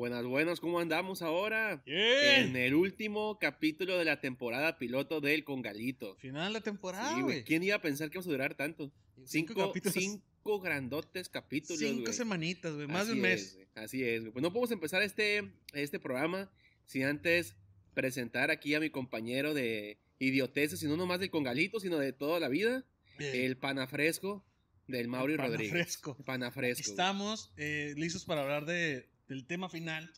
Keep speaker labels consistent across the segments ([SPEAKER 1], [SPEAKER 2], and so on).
[SPEAKER 1] Buenas, buenas, ¿cómo andamos ahora? En el último capítulo de la temporada piloto del Congalito.
[SPEAKER 2] Final de la temporada,
[SPEAKER 1] Sí,
[SPEAKER 2] güey.
[SPEAKER 1] ¿Quién iba a pensar que íbamos a durar tanto? Cinco,
[SPEAKER 2] capítulos.
[SPEAKER 1] cinco grandotes capítulos,
[SPEAKER 2] Cinco semanitas, güey. Más de un mes.
[SPEAKER 1] es, así es, güey. Pues no podemos empezar este, este programa sin antes presentar aquí a mi compañero de idioteces, sino no más del Congalito, sino de toda la vida, el panafresco del Mauri Rodríguez.
[SPEAKER 2] panafresco.
[SPEAKER 1] Panafresco.
[SPEAKER 2] Estamos eh, listos para hablar de, del tema final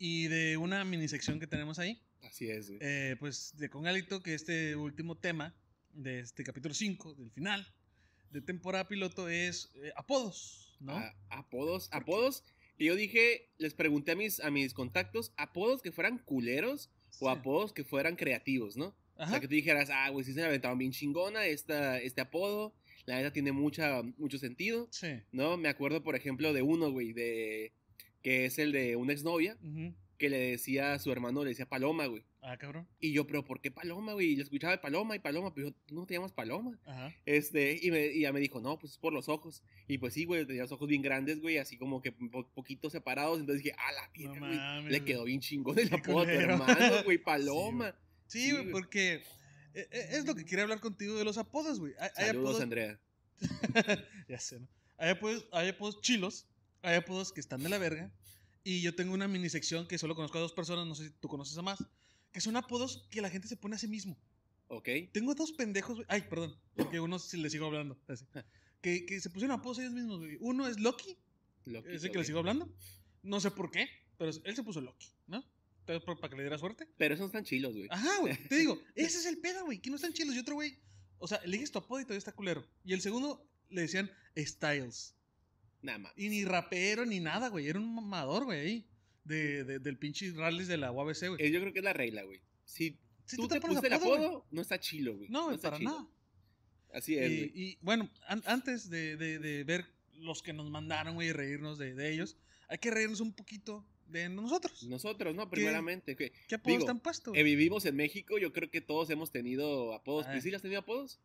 [SPEAKER 2] y de una mini sección que tenemos ahí.
[SPEAKER 1] Así es, güey.
[SPEAKER 2] Eh, pues de Congalito, que este último tema de este capítulo 5, del final de temporada piloto, es eh, apodos, ¿no?
[SPEAKER 1] A- apodos, apodos. Y yo dije, les pregunté a mis, a mis contactos, apodos que fueran culeros o
[SPEAKER 2] Sí.
[SPEAKER 1] apodos que fueran creativos, ¿no? O
[SPEAKER 2] Ajá.
[SPEAKER 1] sea, que tú dijeras, ah, güey, sí se me aventaron bien chingona esta, este apodo. La neta tiene mucha, mucho sentido,
[SPEAKER 2] Sí.
[SPEAKER 1] ¿no? Me acuerdo, por ejemplo, de uno, güey, de... Que es el de una exnovia que le decía a su hermano, le decía Paloma, güey.
[SPEAKER 2] Ah, cabrón.
[SPEAKER 1] Y yo, pero ¿por qué Paloma, güey? Y le escuchaba de Paloma y Paloma, pero yo, ¿tú no te llamas Paloma?
[SPEAKER 2] Ajá.
[SPEAKER 1] Este, y, me, y ya me dijo, no, pues es por los ojos. Y pues sí, güey, tenía los ojos bien grandes, güey, así como que po- poquito separados. Entonces dije, ah, la
[SPEAKER 2] No
[SPEAKER 1] virgen, güey.
[SPEAKER 2] mames,
[SPEAKER 1] Le quedó bien chingón el apodo a tu hermano, güey, Paloma.
[SPEAKER 2] Sí,
[SPEAKER 1] Sí,
[SPEAKER 2] güey,
[SPEAKER 1] güey.
[SPEAKER 2] porque eh, eh, es lo que quería hablar contigo de los apodos, güey. Hay, hay
[SPEAKER 1] Saludos,
[SPEAKER 2] apodos,
[SPEAKER 1] Andrea.
[SPEAKER 2] ya sé, ¿no? Hay apodos, hay apodos chilos, hay apodos que están de la verga. Y yo tengo una mini sección que solo conozco a dos personas, no sé si tú conoces a más, que son apodos que la gente se pone a sí mismo.
[SPEAKER 1] ¿Ok?
[SPEAKER 2] Tengo dos pendejos, güey. Ay, perdón, porque uno sí le sigo hablando. así. Que, que se pusieron apodos ellos mismos, güey. Uno es Loki,
[SPEAKER 1] Loquito,
[SPEAKER 2] ese que le sigo hablando. No sé por qué, pero él se puso Loki, ¿no? Entonces, para que le diera suerte.
[SPEAKER 1] Pero esos están chilos, güey.
[SPEAKER 2] Ajá, güey. Te digo, ese es el pedo, güey. Que no están chilos. Y otro, güey. O sea, eliges tu apodo y todavía está culero. Y el segundo le decían Styles.
[SPEAKER 1] Nada más.
[SPEAKER 2] Y ni rapero ni nada, güey. Era un mamador, güey. ahí. De, de- del pinche rallies de la UABC, güey.
[SPEAKER 1] Eh, Yo creo que es la regla, güey. Si
[SPEAKER 2] Si
[SPEAKER 1] tú te
[SPEAKER 2] pones
[SPEAKER 1] el
[SPEAKER 2] apodo,
[SPEAKER 1] no está chilo, güey.
[SPEAKER 2] No, güey,
[SPEAKER 1] está
[SPEAKER 2] para
[SPEAKER 1] chido.
[SPEAKER 2] nada.
[SPEAKER 1] Así es,
[SPEAKER 2] Y,
[SPEAKER 1] güey.
[SPEAKER 2] y, bueno, an- antes de, de- de ver los que nos mandaron, güey, y reírnos de, de ellos, hay que reírnos un poquito de nosotros.
[SPEAKER 1] Nosotros, ¿no? Primeramente. que
[SPEAKER 2] ¿Qué apodos
[SPEAKER 1] digo,
[SPEAKER 2] te han puesto,
[SPEAKER 1] eh, vivimos en México, yo creo que todos hemos tenido apodos.
[SPEAKER 2] Ah.
[SPEAKER 1] ¿Y sí has tenido apodos?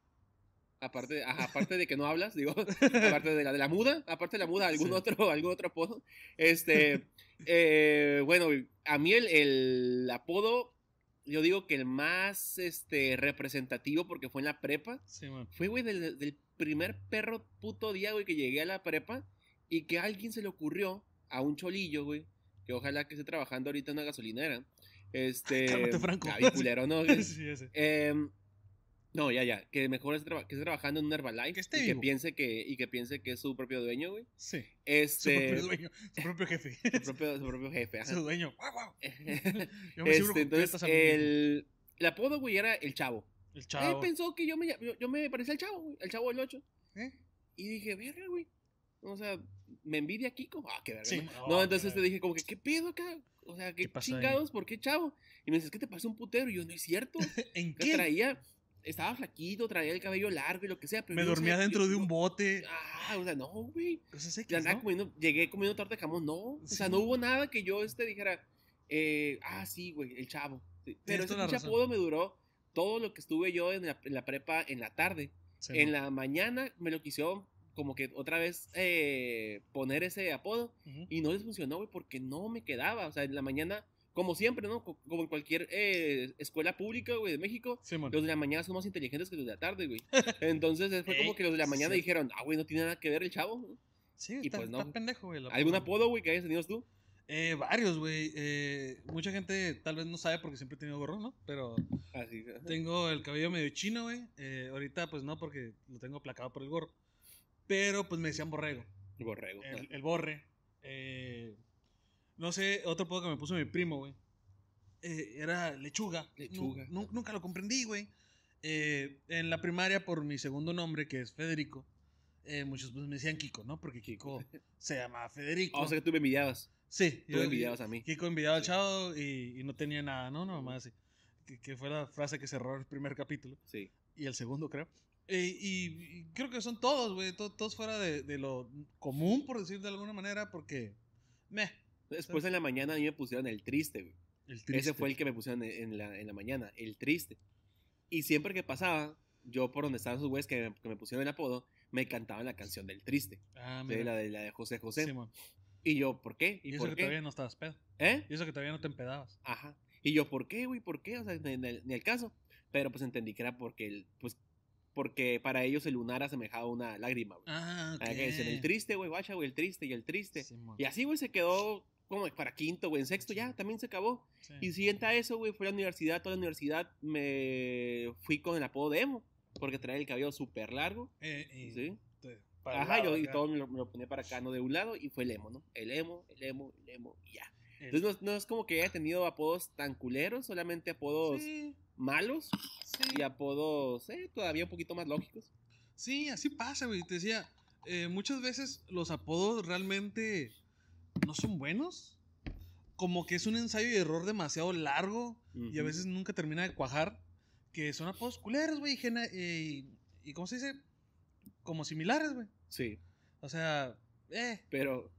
[SPEAKER 1] Aparte, ajá, aparte de que no hablas, digo, aparte de la, de la muda, aparte de la muda, algún
[SPEAKER 2] Sí.
[SPEAKER 1] otro, algún otro apodo. Este, eh, bueno, a mí el, el apodo, yo digo que el más este, representativo, porque fue en la prepa,
[SPEAKER 2] Sí,
[SPEAKER 1] fue, güey, del, del primer perro puto día, güey, que llegué a la prepa y que a alguien se le ocurrió, a un cholillo, güey, que ojalá que esté trabajando ahorita en una gasolinera. Este.
[SPEAKER 2] Franco.
[SPEAKER 1] culero, ¿no?
[SPEAKER 2] sí, ese.
[SPEAKER 1] No, ya, ya. Que mejor esté, traba- que esté trabajando en un Herbalife.
[SPEAKER 2] Que esté
[SPEAKER 1] y que piense que, y que piense que es su propio dueño, güey.
[SPEAKER 2] Sí. Su
[SPEAKER 1] Este.
[SPEAKER 2] propio dueño, su propio jefe.
[SPEAKER 1] su propio, su propio jefe. ajá.
[SPEAKER 2] Su dueño. Guau, guau. Yo me
[SPEAKER 1] este, entonces, el, el apodo, güey, era el chavo.
[SPEAKER 2] El
[SPEAKER 1] Él
[SPEAKER 2] chavo.
[SPEAKER 1] pensó que yo me, yo, yo me parecía al chavo, güey. El chavo del 8.
[SPEAKER 2] ¿Eh?
[SPEAKER 1] Y dije, verga, güey. O sea, me envidia Kiko. Ah, qué verga.
[SPEAKER 2] Sí.
[SPEAKER 1] ¿no?
[SPEAKER 2] Oh,
[SPEAKER 1] no, entonces te dije, como que, ¿qué pedo acá? O sea, ¿qué,
[SPEAKER 2] ¿Qué ahí?
[SPEAKER 1] chingados? ¿Por qué chavo? Y me dices, ¿qué te pasa un putero? Y yo, no es cierto.
[SPEAKER 2] ¿En qué?
[SPEAKER 1] traía, estaba flaquito, traía el cabello largo y lo que sea. Pero
[SPEAKER 2] Me dormía dentro
[SPEAKER 1] yo-
[SPEAKER 2] de un bote.
[SPEAKER 1] Ah, o sea, no, güey. Andaba
[SPEAKER 2] ¿no?
[SPEAKER 1] comiendo, llegué comiendo torta de jamón, no. O sea, no hubo nada que yo este dijera, eh, ah, sí, güey, el chavo. Sí, Pero ese pinche apodo me duró todo lo que estuve yo en la, en la prepa en la tarde.
[SPEAKER 2] Sí,
[SPEAKER 1] en
[SPEAKER 2] ¿no?
[SPEAKER 1] la mañana me lo quisieron como que otra vez eh, poner ese apodo
[SPEAKER 2] Ujú.
[SPEAKER 1] y no les funcionó, güey, porque no me quedaba. O sea, en la mañana, como siempre, ¿no? Co- Como en cualquier eh, escuela pública, güey, de México,
[SPEAKER 2] Simón.
[SPEAKER 1] los de la mañana son más inteligentes que los de la tarde, güey. Entonces fue como que los de la mañana
[SPEAKER 2] sí.
[SPEAKER 1] dijeron, ah, güey, no tiene nada que ver el chavo.
[SPEAKER 2] Sí,
[SPEAKER 1] y
[SPEAKER 2] está,
[SPEAKER 1] pues no.
[SPEAKER 2] está pendejo, güey.
[SPEAKER 1] ¿Algún apodo, güey, que hayas tenido tú?
[SPEAKER 2] Eh, varios, güey. Eh, mucha gente tal vez no sabe porque siempre he tenido gorro, ¿no? Pero
[SPEAKER 1] Así.
[SPEAKER 2] tengo el cabello medio chino, güey. Eh, ahorita, pues no, porque lo tengo aplacado por el gorro. Pero, pues me decían borrego.
[SPEAKER 1] Borrego.
[SPEAKER 2] El, el borre. Eh, no sé, otro apodo que me puso mi primo, güey. Eh, era lechuga.
[SPEAKER 1] Lechuga.
[SPEAKER 2] Nu- nu- nunca lo comprendí, güey. Eh, en la primaria, por mi segundo nombre, que es Federico, eh, muchos pues, me decían Kiko, ¿no? Porque Kiko se llama Federico.
[SPEAKER 1] Ah, o sea que tú me envidiabas.
[SPEAKER 2] sí,
[SPEAKER 1] Tú me envidiabas a mí.
[SPEAKER 2] Kiko envidiaba al chavo y, y no tenía nada, ¿no? Nomás así. Que, que fue la frase que cerró el primer capítulo
[SPEAKER 1] Sí.
[SPEAKER 2] y el segundo, creo. Eh, y, y creo que son todos, güey, to- todos fuera de, de lo común, por decir de alguna manera, porque, meh,
[SPEAKER 1] Después en la mañana a mí me pusieron el triste, güey.
[SPEAKER 2] el triste.
[SPEAKER 1] Ese fue el que me pusieron en, en la, en la mañana, el triste. Y siempre que pasaba, yo por donde estaban esos güeyes que me, que me pusieron el apodo, me cantaban la canción del triste.
[SPEAKER 2] Ah,
[SPEAKER 1] de la, de la de José José.
[SPEAKER 2] Simón.
[SPEAKER 1] Y yo, ¿por qué?
[SPEAKER 2] Y, eso
[SPEAKER 1] por
[SPEAKER 2] que
[SPEAKER 1] qué?
[SPEAKER 2] todavía no estabas pedo.
[SPEAKER 1] ¿Eh?
[SPEAKER 2] Y eso que todavía no te empedabas.
[SPEAKER 1] Ajá. Y yo, ¿por qué, güey? ¿Por qué? O sea, ni, ni- ni el caso. Pero pues entendí que era porque, el, pues, porque para ellos el lunar asemejaba una lágrima, güey.
[SPEAKER 2] Ah, ok.
[SPEAKER 1] Ah, que dicen, el triste, güey, guacha, güey, el triste y el triste.
[SPEAKER 2] Simón.
[SPEAKER 1] Y así, güey, se quedó como para quinto, güey, en sexto ya, también se acabó.
[SPEAKER 2] Sí.
[SPEAKER 1] Y siguiente a eso, güey, fue a la universidad, toda la universidad me fui con el apodo de emo, porque traía el cabello súper largo,
[SPEAKER 2] Eh, y
[SPEAKER 1] ¿sí?
[SPEAKER 2] para
[SPEAKER 1] Ajá,
[SPEAKER 2] lado
[SPEAKER 1] yo y todo me lo, me lo ponía para acá, no de un lado, y fue el emo, ¿no? El emo, el emo, el emo, y ya.
[SPEAKER 2] El-
[SPEAKER 1] Entonces no, no es como que haya tenido apodos tan culeros, solamente apodos
[SPEAKER 2] Sí,
[SPEAKER 1] malos
[SPEAKER 2] sí.
[SPEAKER 1] y apodos eh, todavía un poquito más lógicos.
[SPEAKER 2] Sí, así pasa, güey. Te decía, eh, muchas veces los apodos realmente no son buenos. Como que es un ensayo y error demasiado largo y a veces nunca termina de cuajar. Que son apodos culeros, güey. y eh, Y, ¿cómo se dice? Como similares, güey.
[SPEAKER 1] Sí,
[SPEAKER 2] O sea, eh.
[SPEAKER 1] pero,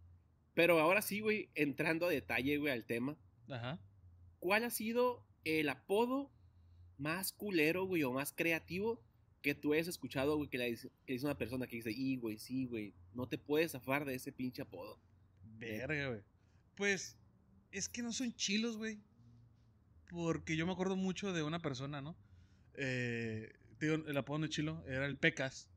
[SPEAKER 1] pero ahora sí, güey, entrando a detalle, güey, al tema.
[SPEAKER 2] Ajá.
[SPEAKER 1] ¿Cuál ha sido el apodo más culero, güey, o más creativo que tú hayas escuchado, güey, que le dice, que dice una persona que dice, y, güey, sí, güey, no te puedes zafar de ese pinche apodo?
[SPEAKER 2] Verga, güey. Pues es que no son chilos, güey. Porque yo me acuerdo mucho de una persona, ¿no? Eh, te digo, el apodo de chilo era el Pecas.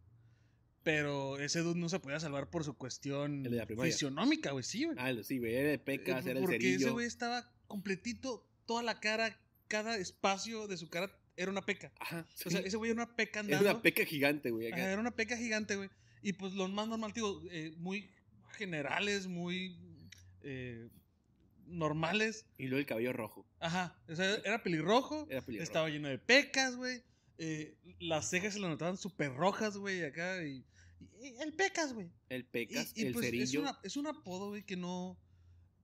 [SPEAKER 2] Pero ese dude no se podía salvar por su cuestión
[SPEAKER 1] El de la primaria.
[SPEAKER 2] fisionómica, güey, sí, güey.
[SPEAKER 1] Ah, sí, güey, era el pecas,
[SPEAKER 2] Eh,
[SPEAKER 1] era el
[SPEAKER 2] Porque ese güey estaba completito, toda la cara, cada espacio de su cara era una peca.
[SPEAKER 1] Ajá,
[SPEAKER 2] O sea, ese güey era una peca
[SPEAKER 1] Era
[SPEAKER 2] andando.
[SPEAKER 1] una peca gigante, güey.
[SPEAKER 2] era una peca gigante, güey. Y pues lo más normal, digo, eh, muy generales, muy eh, normales.
[SPEAKER 1] Y luego el cabello rojo.
[SPEAKER 2] Ajá, o sea, era pelirrojo,
[SPEAKER 1] Era pelirrojo.
[SPEAKER 2] estaba lleno de pecas, güey. eh, las cejas se le notaban súper rojas, güey, acá. Y, y el pecas, güey.
[SPEAKER 1] El
[SPEAKER 2] Y,
[SPEAKER 1] pecas,
[SPEAKER 2] y,
[SPEAKER 1] el
[SPEAKER 2] pues es,
[SPEAKER 1] cerillo.
[SPEAKER 2] una- es un apodo, güey, que no,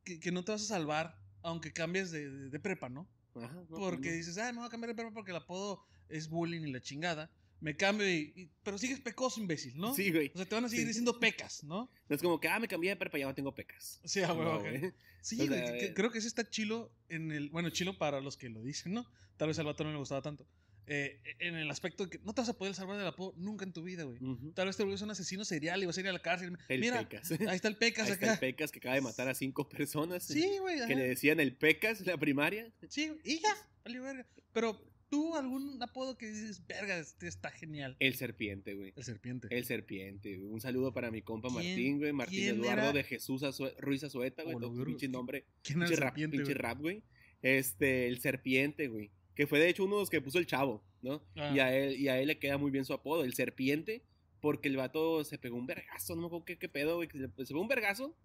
[SPEAKER 2] que, que no te vas a salvar, aunque cambies de, de- de prepa, ¿no?
[SPEAKER 1] Ajá, no,
[SPEAKER 2] Porque
[SPEAKER 1] no.
[SPEAKER 2] dices, ah, me voy a cambiar de prepa porque el apodo es bullying y la chingada. Me cambio y, y- pero sigues pecoso, imbécil, ¿no?
[SPEAKER 1] Sí, güey.
[SPEAKER 2] O sea, te van a seguir
[SPEAKER 1] Sí.
[SPEAKER 2] diciendo pecas, ¿no?
[SPEAKER 1] No es como que, ah, me cambié de prepa, ya no tengo pecas.
[SPEAKER 2] Sí,
[SPEAKER 1] No, güey.
[SPEAKER 2] Sí,
[SPEAKER 1] O
[SPEAKER 2] güey, que- creo que ese está chilo en el. Bueno, chilo para los que lo dicen, ¿no? Tal vez al vato no le gustaba tanto. Eh, en el aspecto de que no te vas a poder salvar del apodo nunca en tu vida, güey. Tal vez te vuelves un asesino serial y vas a ir a la cárcel.
[SPEAKER 1] El
[SPEAKER 2] Mira,
[SPEAKER 1] pecas.
[SPEAKER 2] ahí está el pecas
[SPEAKER 1] Ahí está el pecas que acaba de matar a cinco personas.
[SPEAKER 2] Sí, güey.
[SPEAKER 1] Que
[SPEAKER 2] ajá.
[SPEAKER 1] le decían el pecas la primaria.
[SPEAKER 2] Sí, güey, y ya, valió verga. Pero tú, algún apodo que dices, verga, este está genial.
[SPEAKER 1] El serpiente, güey.
[SPEAKER 2] El serpiente.
[SPEAKER 1] El serpiente. Un saludo para mi compa
[SPEAKER 2] ¿Quién-
[SPEAKER 1] Martín, güey. Martín Eduardo
[SPEAKER 2] era?
[SPEAKER 1] de Jesús Azue- Ruiz Azueta, güey.
[SPEAKER 2] Oh,
[SPEAKER 1] todo pinche
[SPEAKER 2] ¿qui-
[SPEAKER 1] nombre.
[SPEAKER 2] ¿Quién
[SPEAKER 1] Pinche rap,
[SPEAKER 2] serpiente,
[SPEAKER 1] pinche
[SPEAKER 2] güey?
[SPEAKER 1] rap, güey. Este, el serpiente, güey. Que fue de hecho uno de los que puso el chavo, ¿no?
[SPEAKER 2] Ah.
[SPEAKER 1] Y, a él, y a él le queda muy bien su apodo, el serpiente, porque el vato se pegó un vergazo, no me acuerdo qué, qué pedo, güey. Se, se pegó un vergazo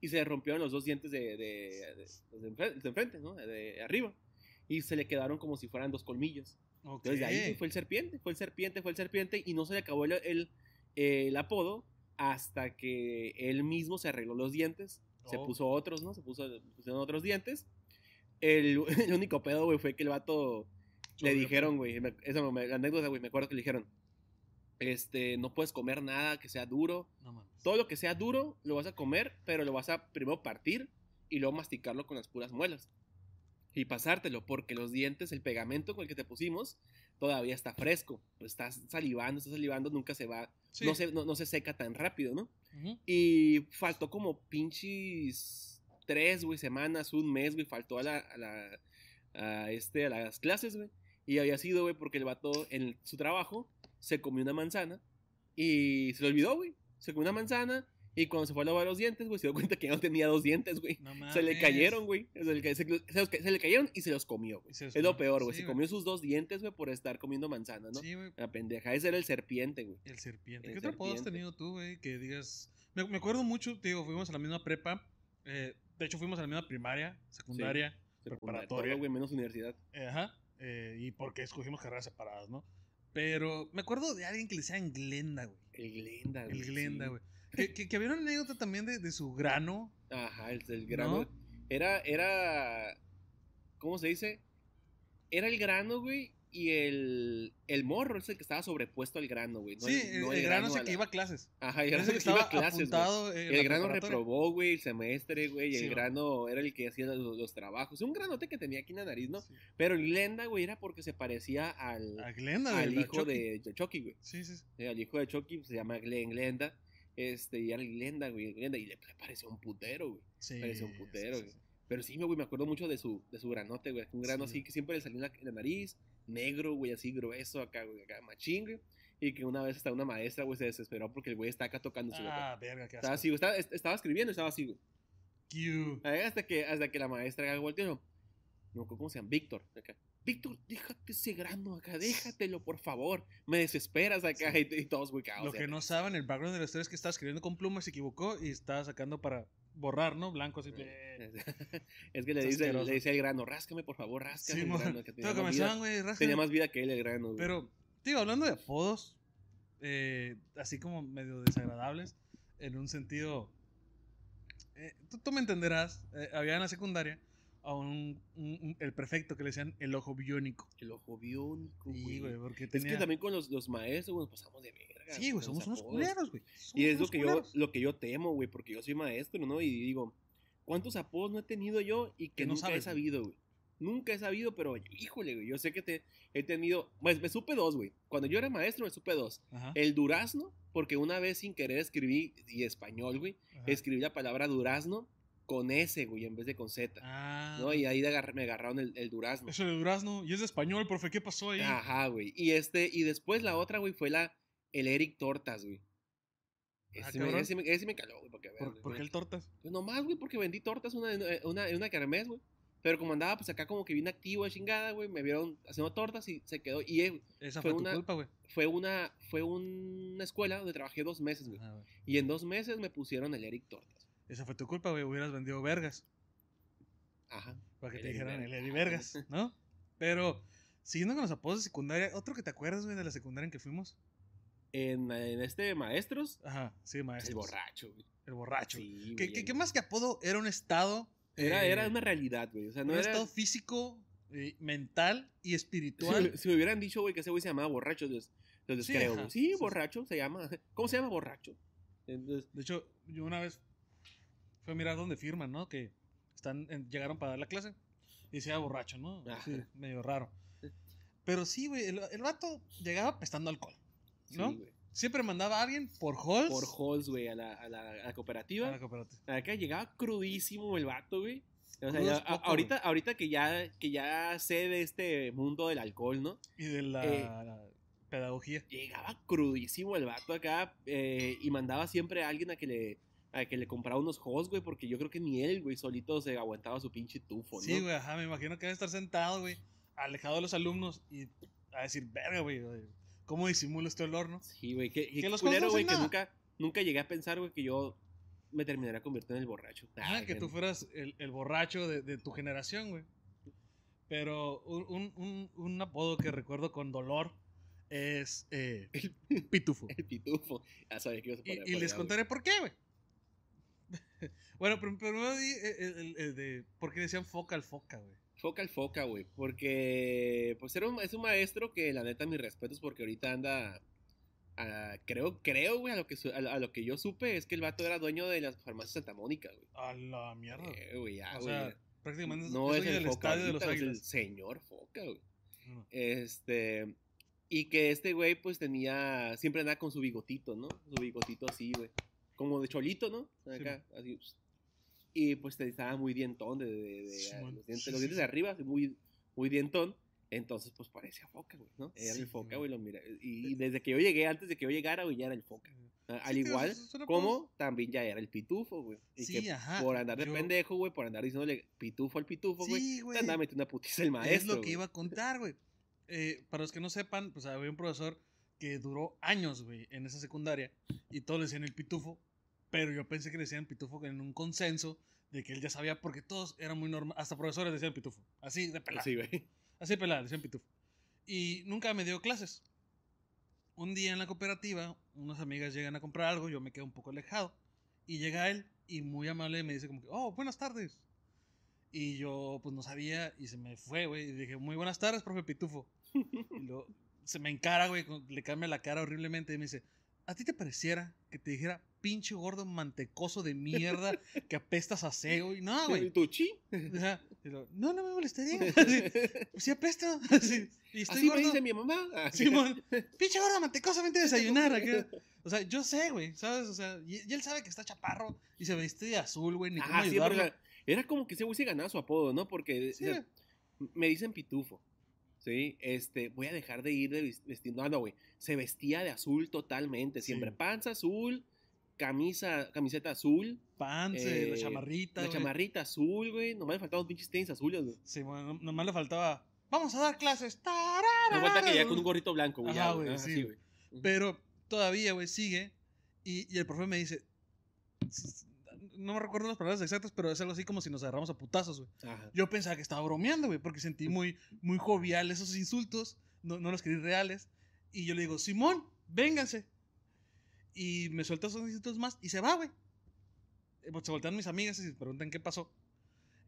[SPEAKER 1] y se le rompieron los dos dientes de, de, de- de enfrente, ¿no? De arriba. Y se le quedaron como si fueran dos colmillos. Entonces de ahí fue el serpiente, fue el serpiente, fue el serpiente y no se le acabó el, el, el apodo hasta que él mismo se arregló los dientes, se puso otros, ¿no? Se puso pusieron otros dientes. El, el único pedo, güey, fue que el vato le dijeron, güey, esa me- la anécdota, güey, me acuerdo que le dijeron, este, no puedes comer nada que sea duro.
[SPEAKER 2] No mames.
[SPEAKER 1] Todo lo que sea duro lo vas a comer, pero lo vas a primero partir y luego masticarlo con las puras muelas. Y pasártelo, porque los dientes, el pegamento con el que te pusimos, todavía está fresco. Pues estás salivando, estás salivando, nunca se va,
[SPEAKER 2] Sí.
[SPEAKER 1] no, se, no, no se seca tan rápido, ¿no? Y faltó como pinches tres, güey, semanas, un mes, güey, faltó a la, a la, a este, a las clases, güey. Y había sido, güey, porque el vato en su trabajo se comió una manzana y se le olvidó, güey. Se comió una manzana y cuando se fue a lavar los dientes, güey, se dio cuenta que ya no tenía dos dientes, güey.
[SPEAKER 2] No
[SPEAKER 1] Se le cayeron, güey. Se, le ca- se- se los ca- se le cayeron y se los comió, güey. Es lo peor, güey.
[SPEAKER 2] Sí,
[SPEAKER 1] se comió sus dos dientes, güey, por estar comiendo manzana, ¿no?
[SPEAKER 2] Sí, güey.
[SPEAKER 1] La pendeja, ese era el serpiente, güey.
[SPEAKER 2] El serpiente.
[SPEAKER 1] El
[SPEAKER 2] ¿Qué otro apodo has tenido tú, güey? Que digas. Me, me acuerdo mucho, te digo, fuimos a la misma prepa. eh, de hecho, fuimos a la misma primaria, secundaria, preparatoria.
[SPEAKER 1] Güey, menos universidad.
[SPEAKER 2] ajá. eh, y porque escogimos carreras separadas, ¿no? Pero me acuerdo de alguien que le decían Glenda, güey.
[SPEAKER 1] El Glenda, güey.
[SPEAKER 2] El Glenda,
[SPEAKER 1] sí.
[SPEAKER 2] Que, que, que había una anécdota también de, de su grano.
[SPEAKER 1] Ajá, el, el grano.
[SPEAKER 2] ¿No?
[SPEAKER 1] Era, era. ¿Cómo se dice? Era el grano, güey. Y el, el morro es el que estaba sobrepuesto al grano, güey. no
[SPEAKER 2] sí,
[SPEAKER 1] el-
[SPEAKER 2] el,
[SPEAKER 1] no
[SPEAKER 2] el grano es el que
[SPEAKER 1] la-
[SPEAKER 2] iba a clases.
[SPEAKER 1] Ajá, el grano es el que iba a clases, güey. El grano reprobó, güey, el semestre, güey. Y
[SPEAKER 2] Sí,
[SPEAKER 1] el grano era el que hacía los, los trabajos. Un granote que tenía aquí en la nariz, ¿no?
[SPEAKER 2] Sí.
[SPEAKER 1] Pero Glenda, güey, era porque se parecía al,
[SPEAKER 2] A Glenda, güey.
[SPEAKER 1] al hijo
[SPEAKER 2] Chucky.
[SPEAKER 1] de, Chucky, güey.
[SPEAKER 2] Sí, sí.
[SPEAKER 1] Al hijo de Chucky se llama Glenn Glenda. Este, y era Glenda, güey, Glenda, y le, le pareció un putero, güey.
[SPEAKER 2] Sí.
[SPEAKER 1] Parecía un putero, güey. Pero sí, güey, me acuerdo mucho de su, de su granote, güey. Un grano
[SPEAKER 2] Sí.
[SPEAKER 1] así que siempre le salía en la, en la nariz, negro, güey, así grueso acá, güey, acá machín, güey. Y que una vez hasta una maestra, güey, se desesperó porque el güey estaba acá tocando su
[SPEAKER 2] Ah, verga, qué
[SPEAKER 1] Estaba
[SPEAKER 2] asco.
[SPEAKER 1] así, güey, estaba, est- estaba escribiendo, estaba así, güey.
[SPEAKER 2] Cute.
[SPEAKER 1] Hasta que, hasta que la maestra volteó. No, ¿cómo se llama? Víctor. Acá. Víctor, déjate ese grano acá, déjatelo, por favor. Me desesperas acá.
[SPEAKER 2] Sí.
[SPEAKER 1] Y, y todos, güey,
[SPEAKER 2] Lo que no saben, el background de la historia es que estaba escribiendo con pluma, se equivocó y estaba sacando para borrar, ¿no? Blanco así.
[SPEAKER 1] Es que le dice, le dice al grano, ráscame, por favor, ráscame
[SPEAKER 2] Sí,
[SPEAKER 1] el grano. Que tenía, más vida,
[SPEAKER 2] güey, rasca.
[SPEAKER 1] tenía más vida que él el grano.
[SPEAKER 2] Pero, tío, hablando de apodos, eh, así como medio desagradables, en un sentido. eh, tú, tú me entenderás, eh, había en la secundaria a un, un- el prefecto que le decían el ojo biónico.
[SPEAKER 1] El ojo biónico,
[SPEAKER 2] Sí,
[SPEAKER 1] güey.
[SPEAKER 2] güey, porque
[SPEAKER 1] Es
[SPEAKER 2] tenía.
[SPEAKER 1] que también con los, los maestros, güey, nos pasamos de verga.
[SPEAKER 2] Sí, güey, somos unos culeros, güey.
[SPEAKER 1] Y es lo que, yo, lo que yo temo, güey, porque yo soy maestro, ¿no? Y digo, ¿cuántos apodos no he tenido yo y que,
[SPEAKER 2] Que no
[SPEAKER 1] nunca he
[SPEAKER 2] güey.
[SPEAKER 1] sabido, güey? Nunca he sabido, pero híjole, güey, yo sé que te, he tenido, pues me supe dos, güey. Cuando yo era maestro me supe dos.
[SPEAKER 2] Ajá,
[SPEAKER 1] El durazno, porque una vez sin querer escribí, y español, güey,
[SPEAKER 2] ajá.
[SPEAKER 1] escribí la palabra durazno con S, güey, en vez de con Z.
[SPEAKER 2] Ah,
[SPEAKER 1] ¿No? Y ahí me agarraron el, el durazno.
[SPEAKER 2] Eso de durazno. Y es de español, profe, ¿qué pasó ahí?
[SPEAKER 1] Ajá, güey. Y este, y después la otra, güey, fue la, el Eric Tortas, güey.
[SPEAKER 2] Ah,
[SPEAKER 1] Ese, me, ese, me, ese me caló, güey, porque,
[SPEAKER 2] ¿Por, por qué el tortas?
[SPEAKER 1] Pues nomás, güey, porque vendí tortas una, en una, una kermés, güey. Pero como andaba, pues acá como que bien activo de chingada, güey, me vieron haciendo tortas y se quedó. Y eh,
[SPEAKER 2] Esa
[SPEAKER 1] Fue
[SPEAKER 2] fue,
[SPEAKER 1] una-
[SPEAKER 2] culpa, güey.
[SPEAKER 1] fue una, fue una escuela donde trabajé dos meses, güey.
[SPEAKER 2] Güey.
[SPEAKER 1] Y en dos meses me pusieron el Eric Tortas.
[SPEAKER 2] Esa fue tu culpa, güey. Hubieras vendido vergas.
[SPEAKER 1] Ajá.
[SPEAKER 2] Para que te dijeran el
[SPEAKER 1] Vergas.
[SPEAKER 2] Eddie Vergas, ¿no? Pero, siguiendo con los apodos de secundaria, otro que te acuerdas, güey, de la secundaria en que fuimos.
[SPEAKER 1] En, en este Maestros,
[SPEAKER 2] Ajá, sí, maestro.
[SPEAKER 1] el borracho, güey.
[SPEAKER 2] El borracho.
[SPEAKER 1] Sí,
[SPEAKER 2] ¿Qué, qué- más que apodo? Era un estado.
[SPEAKER 1] Era,
[SPEAKER 2] eh,
[SPEAKER 1] era una realidad, güey. O sea, no
[SPEAKER 2] un
[SPEAKER 1] era...
[SPEAKER 2] estado físico, eh, mental y espiritual.
[SPEAKER 1] si me hubieran dicho, güey, que ese güey se llamaba borracho, los, los
[SPEAKER 2] Sí,
[SPEAKER 1] güey. Sí,
[SPEAKER 2] sí, sí.
[SPEAKER 1] borracho se llama. ¿Cómo se llama borracho? Entonces,
[SPEAKER 2] De hecho, yo una vez fui a mirar dónde firman, ¿no? Que están en- llegaron para dar la clase y decía borracho, ¿no?
[SPEAKER 1] Ajá.
[SPEAKER 2] Sí, medio raro. Pero sí, güey, el, el vato llegaba pestando alcohol, ¿no?
[SPEAKER 1] sí, güey.
[SPEAKER 2] Siempre mandaba a alguien por halls
[SPEAKER 1] Por halls, güey, a la, a la, a la
[SPEAKER 2] a
[SPEAKER 1] cooperativa.
[SPEAKER 2] la cooperativa.
[SPEAKER 1] Acá llegaba crudísimo el vato, güey. O sea, ya-
[SPEAKER 2] poco,
[SPEAKER 1] ahorita, ahorita que ya, que ya sé de este mundo del alcohol, ¿no?
[SPEAKER 2] Y de la,
[SPEAKER 1] Eh,
[SPEAKER 2] la pedagogía.
[SPEAKER 1] Llegaba crudísimo el vato acá eh, y mandaba siempre a alguien a que le, a que le comprara unos halls, güey, porque yo creo que ni él, güey, solito se aguantaba su pinche tufo, ¿no?
[SPEAKER 2] Sí, güey, ajá, me imagino que debe estar sentado, güey, alejado de los alumnos y a decir, verga, güey, ¿cómo disimulo este olor, no?
[SPEAKER 1] Sí, güey, qué, qué
[SPEAKER 2] Que los
[SPEAKER 1] culero, güey, que nunca, nunca llegué a pensar, güey, que yo me terminaría convirtiendo en el borracho.
[SPEAKER 2] Ah, que tú fueras el, el borracho de, de tu generación, güey. Pero un, un, un, apodo que recuerdo con dolor es eh, Pitufo.
[SPEAKER 1] El pitufo. Ya sabía que ibas a
[SPEAKER 2] Y,
[SPEAKER 1] poner
[SPEAKER 2] y
[SPEAKER 1] por
[SPEAKER 2] les contaré por qué, güey. bueno, prim- primero di eh, el, el- el de por qué decían foca al foca, güey.
[SPEAKER 1] Foca al foca, güey. Porque, pues, era un, es un maestro que, la neta, mis respetos, porque ahorita anda. a- creo, creo, güey, a lo, que, su- a, lo- a lo que yo supe es que el vato era dueño de las farmacias Santa Mónica, güey.
[SPEAKER 2] A la mierda.
[SPEAKER 1] Eh, güey, ya,
[SPEAKER 2] o
[SPEAKER 1] güey.
[SPEAKER 2] sea, prácticamente
[SPEAKER 1] no es el foca
[SPEAKER 2] estadio de los
[SPEAKER 1] es el señor foca, güey. Este. Y que este güey, pues tenía. Siempre andaba con su bigotito, ¿no? Su bigotito así, güey. Como de cholito, ¿no? Acá, así. pss. Y pues te- estaba muy dientón de, de- de-
[SPEAKER 2] Sí,
[SPEAKER 1] los dientes,
[SPEAKER 2] Sí,
[SPEAKER 1] los
[SPEAKER 2] sí,
[SPEAKER 1] dientes
[SPEAKER 2] sí.
[SPEAKER 1] de arriba, muy, muy dientón. Entonces, pues parecía foca, güey, ¿no? Era
[SPEAKER 2] Sí,
[SPEAKER 1] el foca,
[SPEAKER 2] güey.
[SPEAKER 1] lo mira. Y, y desde que yo llegué, antes de que yo llegara, güey, ya era el foca. Al
[SPEAKER 2] Sí,
[SPEAKER 1] igual, como también ya era el pitufo, güey. Y
[SPEAKER 2] Sí,
[SPEAKER 1] que
[SPEAKER 2] ajá.
[SPEAKER 1] por andar de
[SPEAKER 2] yo-
[SPEAKER 1] pendejo, güey, por andar diciéndole pitufo al pitufo, güey,
[SPEAKER 2] Sí,
[SPEAKER 1] te andaba metiendo una putiza el maestro.
[SPEAKER 2] es lo que
[SPEAKER 1] güey.
[SPEAKER 2] iba a contar, güey. Eh, para los que no sepan, pues había un profesor que duró años, güey, en esa secundaria y todos le decían el pitufo, pero yo pensé que le decían pitufo en un consenso de que él ya sabía porque todos eran muy normales, hasta profesores decían pitufo, así de pelada,
[SPEAKER 1] Sí, güey.
[SPEAKER 2] así de pelada, decían pitufo. Y nunca me dio clases. Un día en la cooperativa, unas amigas llegan a comprar algo, yo me quedo un poco alejado y llega él y muy amable me dice como que, oh, buenas tardes. Y yo pues no sabía y se me fue, güey. Y dije, muy buenas tardes, profe Pitufo. Y luego se me encara, güey, le cambia la cara horriblemente y me dice, ¿A ti te pareciera que te dijera pinche gordo mantecoso de mierda que apestas a cego? Y no, güey.
[SPEAKER 1] ¿Tu chi?
[SPEAKER 2] O sea, y lo, no, no me molestaría. Así, pues sí apesto. Así, y estoy
[SPEAKER 1] Así me dice mi mamá. Ah,
[SPEAKER 2] Simón, pinche gordo mantecoso, vente a desayunar. O sea, yo sé, güey, ¿sabes? O sea, y, y él sabe que está chaparro y se viste de azul, güey, ni cómo
[SPEAKER 1] Ajá, sí, era como que ese güey se ganaba su apodo, ¿no? Porque
[SPEAKER 2] Sí,
[SPEAKER 1] o sea, me dicen pitufo. Sí, este, voy a dejar de ir de vis- vestiendo. Ah, no, güey. Se vestía de azul totalmente. Siempre
[SPEAKER 2] Sí.
[SPEAKER 1] panza azul, camisa, camiseta azul,
[SPEAKER 2] Pance, la
[SPEAKER 1] eh,
[SPEAKER 2] chamarrita,
[SPEAKER 1] la
[SPEAKER 2] güey.
[SPEAKER 1] chamarrita azul, güey. Nomás me faltaban pinches tenis azules, güey.
[SPEAKER 2] Sí, bueno, no- nomás le faltaba, vamos a dar clases.
[SPEAKER 1] Me falta que ya con un gorrito blanco, güey. Ya,
[SPEAKER 2] güey,
[SPEAKER 1] Ah,
[SPEAKER 2] sí,
[SPEAKER 1] sí,
[SPEAKER 2] güey.
[SPEAKER 1] güey.
[SPEAKER 2] Pero todavía, güey, sigue. Y, y el profe me dice. No me recuerdo las palabras exactas, pero es algo así como si nos agarramos a putazos, güey. Yo pensaba que estaba bromeando, güey, porque sentí muy, muy jovial esos insultos. No, no los creí reales. Y yo le digo, Simón, vénganse. Y me suelta esos insultos más y se va, güey. Eh, pues Se voltean mis amigas y se preguntan qué pasó.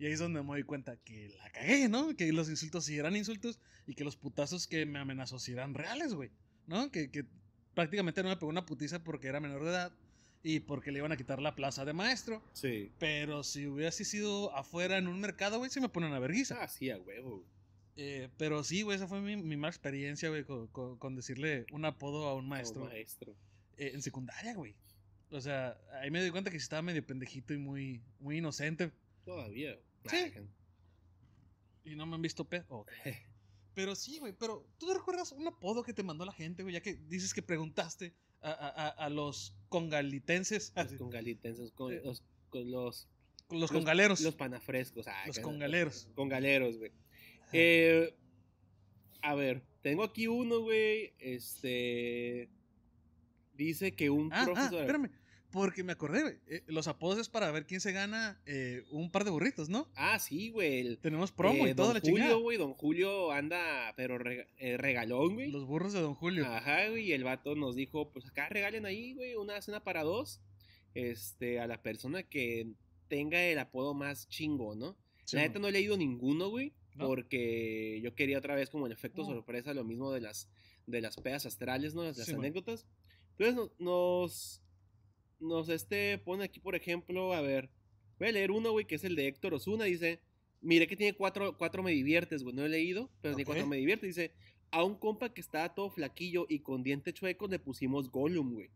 [SPEAKER 2] Y ahí es donde me doy cuenta que la cagué, ¿no? Que los insultos sí eran insultos y que los putazos que me amenazó sí eran reales, güey. ¿No? Que, que prácticamente no me pegó una putiza porque era menor de edad y porque le iban a quitar la plaza de maestro.
[SPEAKER 1] Sí.
[SPEAKER 2] Pero si hubiese sido afuera en un mercado, güey, sí me ponen a vergüenza.
[SPEAKER 1] Ah, sí, a huevo.
[SPEAKER 2] Eh, pero sí, güey, esa fue mi, mi mala experiencia, güey, con, con- con decirle un apodo a un maestro.
[SPEAKER 1] Como maestro.
[SPEAKER 2] Eh, en secundaria, güey. O sea, ahí me di cuenta que sí estaba medio pendejito y muy, muy inocente.
[SPEAKER 1] Todavía.
[SPEAKER 2] Sí. Y no me han visto pedo. Ok. Pero sí, güey, pero ¿tú te recuerdas un apodo que te mandó la gente, güey? Ya que dices que preguntaste a, a- a- a los congalitenses,
[SPEAKER 1] Los congalitenses, con los, con los,
[SPEAKER 2] los congaleros,
[SPEAKER 1] los panafrescos. ah,
[SPEAKER 2] los congaleros.
[SPEAKER 1] Congaleros, güey. Eh, a ver, tengo aquí uno, güey. Este. Dice que un
[SPEAKER 2] Ah, ah,
[SPEAKER 1] profesor.
[SPEAKER 2] espérame. Porque me acordé, güey. eh, los apodos es para ver quién se gana eh, un par de burritos, ¿no?
[SPEAKER 1] Ah, sí, güey.
[SPEAKER 2] Tenemos promo
[SPEAKER 1] eh,
[SPEAKER 2] y toda
[SPEAKER 1] don
[SPEAKER 2] la
[SPEAKER 1] Julio,
[SPEAKER 2] chingada.
[SPEAKER 1] güey. Don Julio anda, pero eh, regalón, güey.
[SPEAKER 2] Los burros de Don Julio.
[SPEAKER 1] Ajá, güey. Y el vato nos dijo: Pues acá regalen ahí, güey, una cena para dos. Este, a la persona que tenga el apodo más chingo, ¿no?
[SPEAKER 2] Sí,
[SPEAKER 1] la neta no he leído ninguno, güey.
[SPEAKER 2] ¿No?
[SPEAKER 1] Porque yo quería otra vez como el efecto
[SPEAKER 2] Oh.
[SPEAKER 1] sorpresa, lo mismo de las, de las pedas astrales, ¿no? Las,
[SPEAKER 2] Sí,
[SPEAKER 1] anécdotas. Entonces no- nos, nos este, pone aquí, por ejemplo, a ver, voy a leer uno, güey, que es el de Héctor Osuna. Dice, mire que tiene cuatro, cuatro me diviertes, güey. No he leído, pero tiene cuatro me diviertes. Dice, a un compa que estaba todo flaquillo y con dientes chuecos le pusimos Gollum, güey.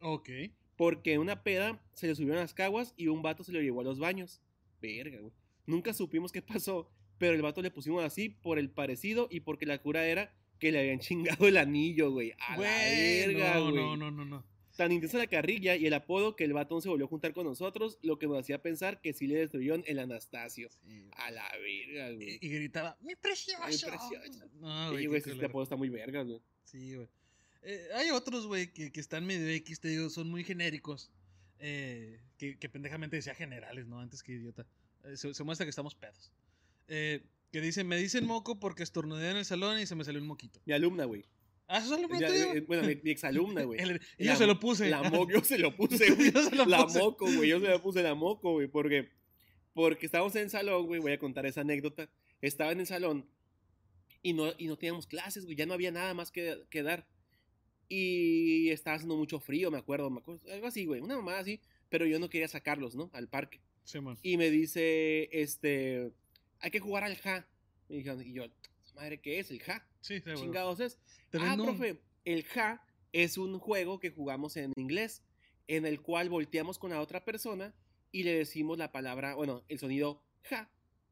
[SPEAKER 2] Ok.
[SPEAKER 1] Porque una peda se le subieron las caguas y un vato se lo llevó a los baños. Verga, güey. Nunca supimos qué pasó, pero el vato le pusimos así por el parecido y porque la cura era que le habían chingado el anillo, güey. A la
[SPEAKER 2] Güey,
[SPEAKER 1] verga,
[SPEAKER 2] no,
[SPEAKER 1] güey.
[SPEAKER 2] no, no, no, no.
[SPEAKER 1] Tan intensa la carrilla y el apodo que el vato no se volvió a juntar con nosotros, lo que nos hacía pensar que sí le destruyeron el Anastasio. A la verga,
[SPEAKER 2] Y,
[SPEAKER 1] güey.
[SPEAKER 2] y gritaba, ¡mi precioso!
[SPEAKER 1] Mi precioso.
[SPEAKER 2] No, güey,
[SPEAKER 1] güey,
[SPEAKER 2] qué
[SPEAKER 1] este apodo está muy verga, güey.
[SPEAKER 2] Sí, güey. Eh, hay otros, güey, que, que están medio X, te digo, son muy genéricos. Eh, que, que pendejamente decía generales, ¿no? Antes que idiota. Eh, se, se muestra que estamos pedos. Que dicen, me dicen moco porque estornudé en el salón y se me salió un moquito.
[SPEAKER 1] Mi alumna, güey.
[SPEAKER 2] Ah, eso es lo tuyo?
[SPEAKER 1] eh, Bueno, mi, mi exalumna, güey.
[SPEAKER 2] El-
[SPEAKER 1] La-
[SPEAKER 2] yo se lo puse.
[SPEAKER 1] La mo- yo se lo puse, güey.
[SPEAKER 2] Yo se lo
[SPEAKER 1] la
[SPEAKER 2] puse.
[SPEAKER 1] moco, güey. Yo se la puse la moco, güey. Porque, porque estábamos en el salón, güey. Voy a contar esa anécdota. Estaba en el salón y no, y no teníamos clases, güey. Ya no había nada más que, que dar. Y estaba haciendo mucho frío, me acuerdo, me acuerdo. Algo así, güey. Una mamada así. Pero yo no quería sacarlos, ¿no? Al parque.
[SPEAKER 2] Sí, man.
[SPEAKER 1] Y me dice, este, hay que jugar al ja. Y yo, madre, ¿qué es el ja?
[SPEAKER 2] Sí,
[SPEAKER 1] chingados es? Ah, profe, el ja es un juego que jugamos en inglés, en el cual volteamos con la otra persona y le decimos la palabra, bueno, el sonido ja,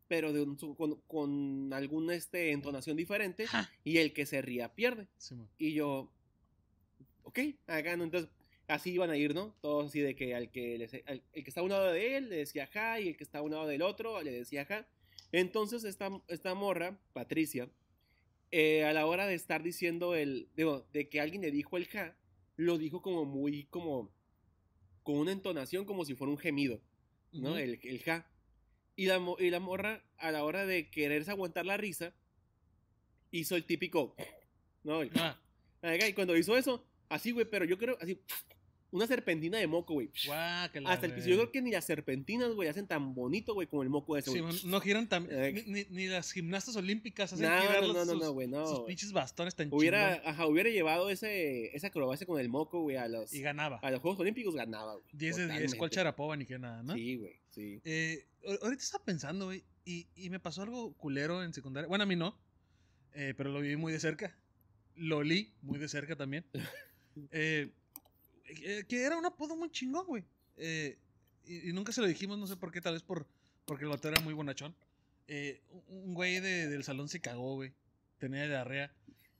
[SPEAKER 1] pero de un, su- con, con alguna este, entonación diferente,
[SPEAKER 2] Ja.
[SPEAKER 1] y el que se ría pierde.
[SPEAKER 2] Sí.
[SPEAKER 1] Y yo, ok, acá, ¿no? Entonces, así iban a ir, ¿no? Todos así de que al que, al- el que está a un lado de él le decía ja, y el que está a un lado del otro le decía ja. Entonces, esta, esta morra, Patricia, eh, a la hora de estar diciendo el, digo, de que alguien le dijo el ja, lo dijo como muy, como, con una entonación como si fuera un gemido, ¿no? El, el ja. Y la, y la morra, a la hora de quererse aguantar la risa, hizo el típico, ¿no? El
[SPEAKER 2] Ah,
[SPEAKER 1] Y cuando hizo eso, así, güey, pero yo creo, así, una serpentina de moco, güey.
[SPEAKER 2] Guácala,
[SPEAKER 1] Hasta el piso. Yo creo que ni las serpentinas, güey, hacen tan bonito, güey, como el moco de ese,
[SPEAKER 2] Sí,
[SPEAKER 1] güey.
[SPEAKER 2] man, no giran tan.
[SPEAKER 1] Eh.
[SPEAKER 2] Ni, las gimnastas olímpicas hacen
[SPEAKER 1] No,
[SPEAKER 2] girar
[SPEAKER 1] no, no, no,
[SPEAKER 2] sus,
[SPEAKER 1] no, güey, no.
[SPEAKER 2] sus pinches bastones tan
[SPEAKER 1] Hubiera,
[SPEAKER 2] chingón.
[SPEAKER 1] ajá, hubiera llevado ese, esa acrobacia con el moco, güey, a los,
[SPEAKER 2] Y ganaba.
[SPEAKER 1] a los Juegos Olímpicos, ganaba, güey.
[SPEAKER 2] 10 de 10. ¿Cuál
[SPEAKER 1] Totalmente.
[SPEAKER 2] Charapova ni qué nada, no?
[SPEAKER 1] Sí, güey, sí.
[SPEAKER 2] Eh, ahor- ahorita estaba pensando, güey, y, y me pasó algo culero en secundaria. Bueno, a mí no, eh, pero lo viví muy de cerca. Lo olí muy de cerca también. Eh, eh, que era un apodo muy chingón, güey. Eh, y, y nunca se lo dijimos, no sé por qué, tal vez por, porque el vato era muy bonachón. Eh, un- güey de- del salón se cagó, güey. Tenía diarrea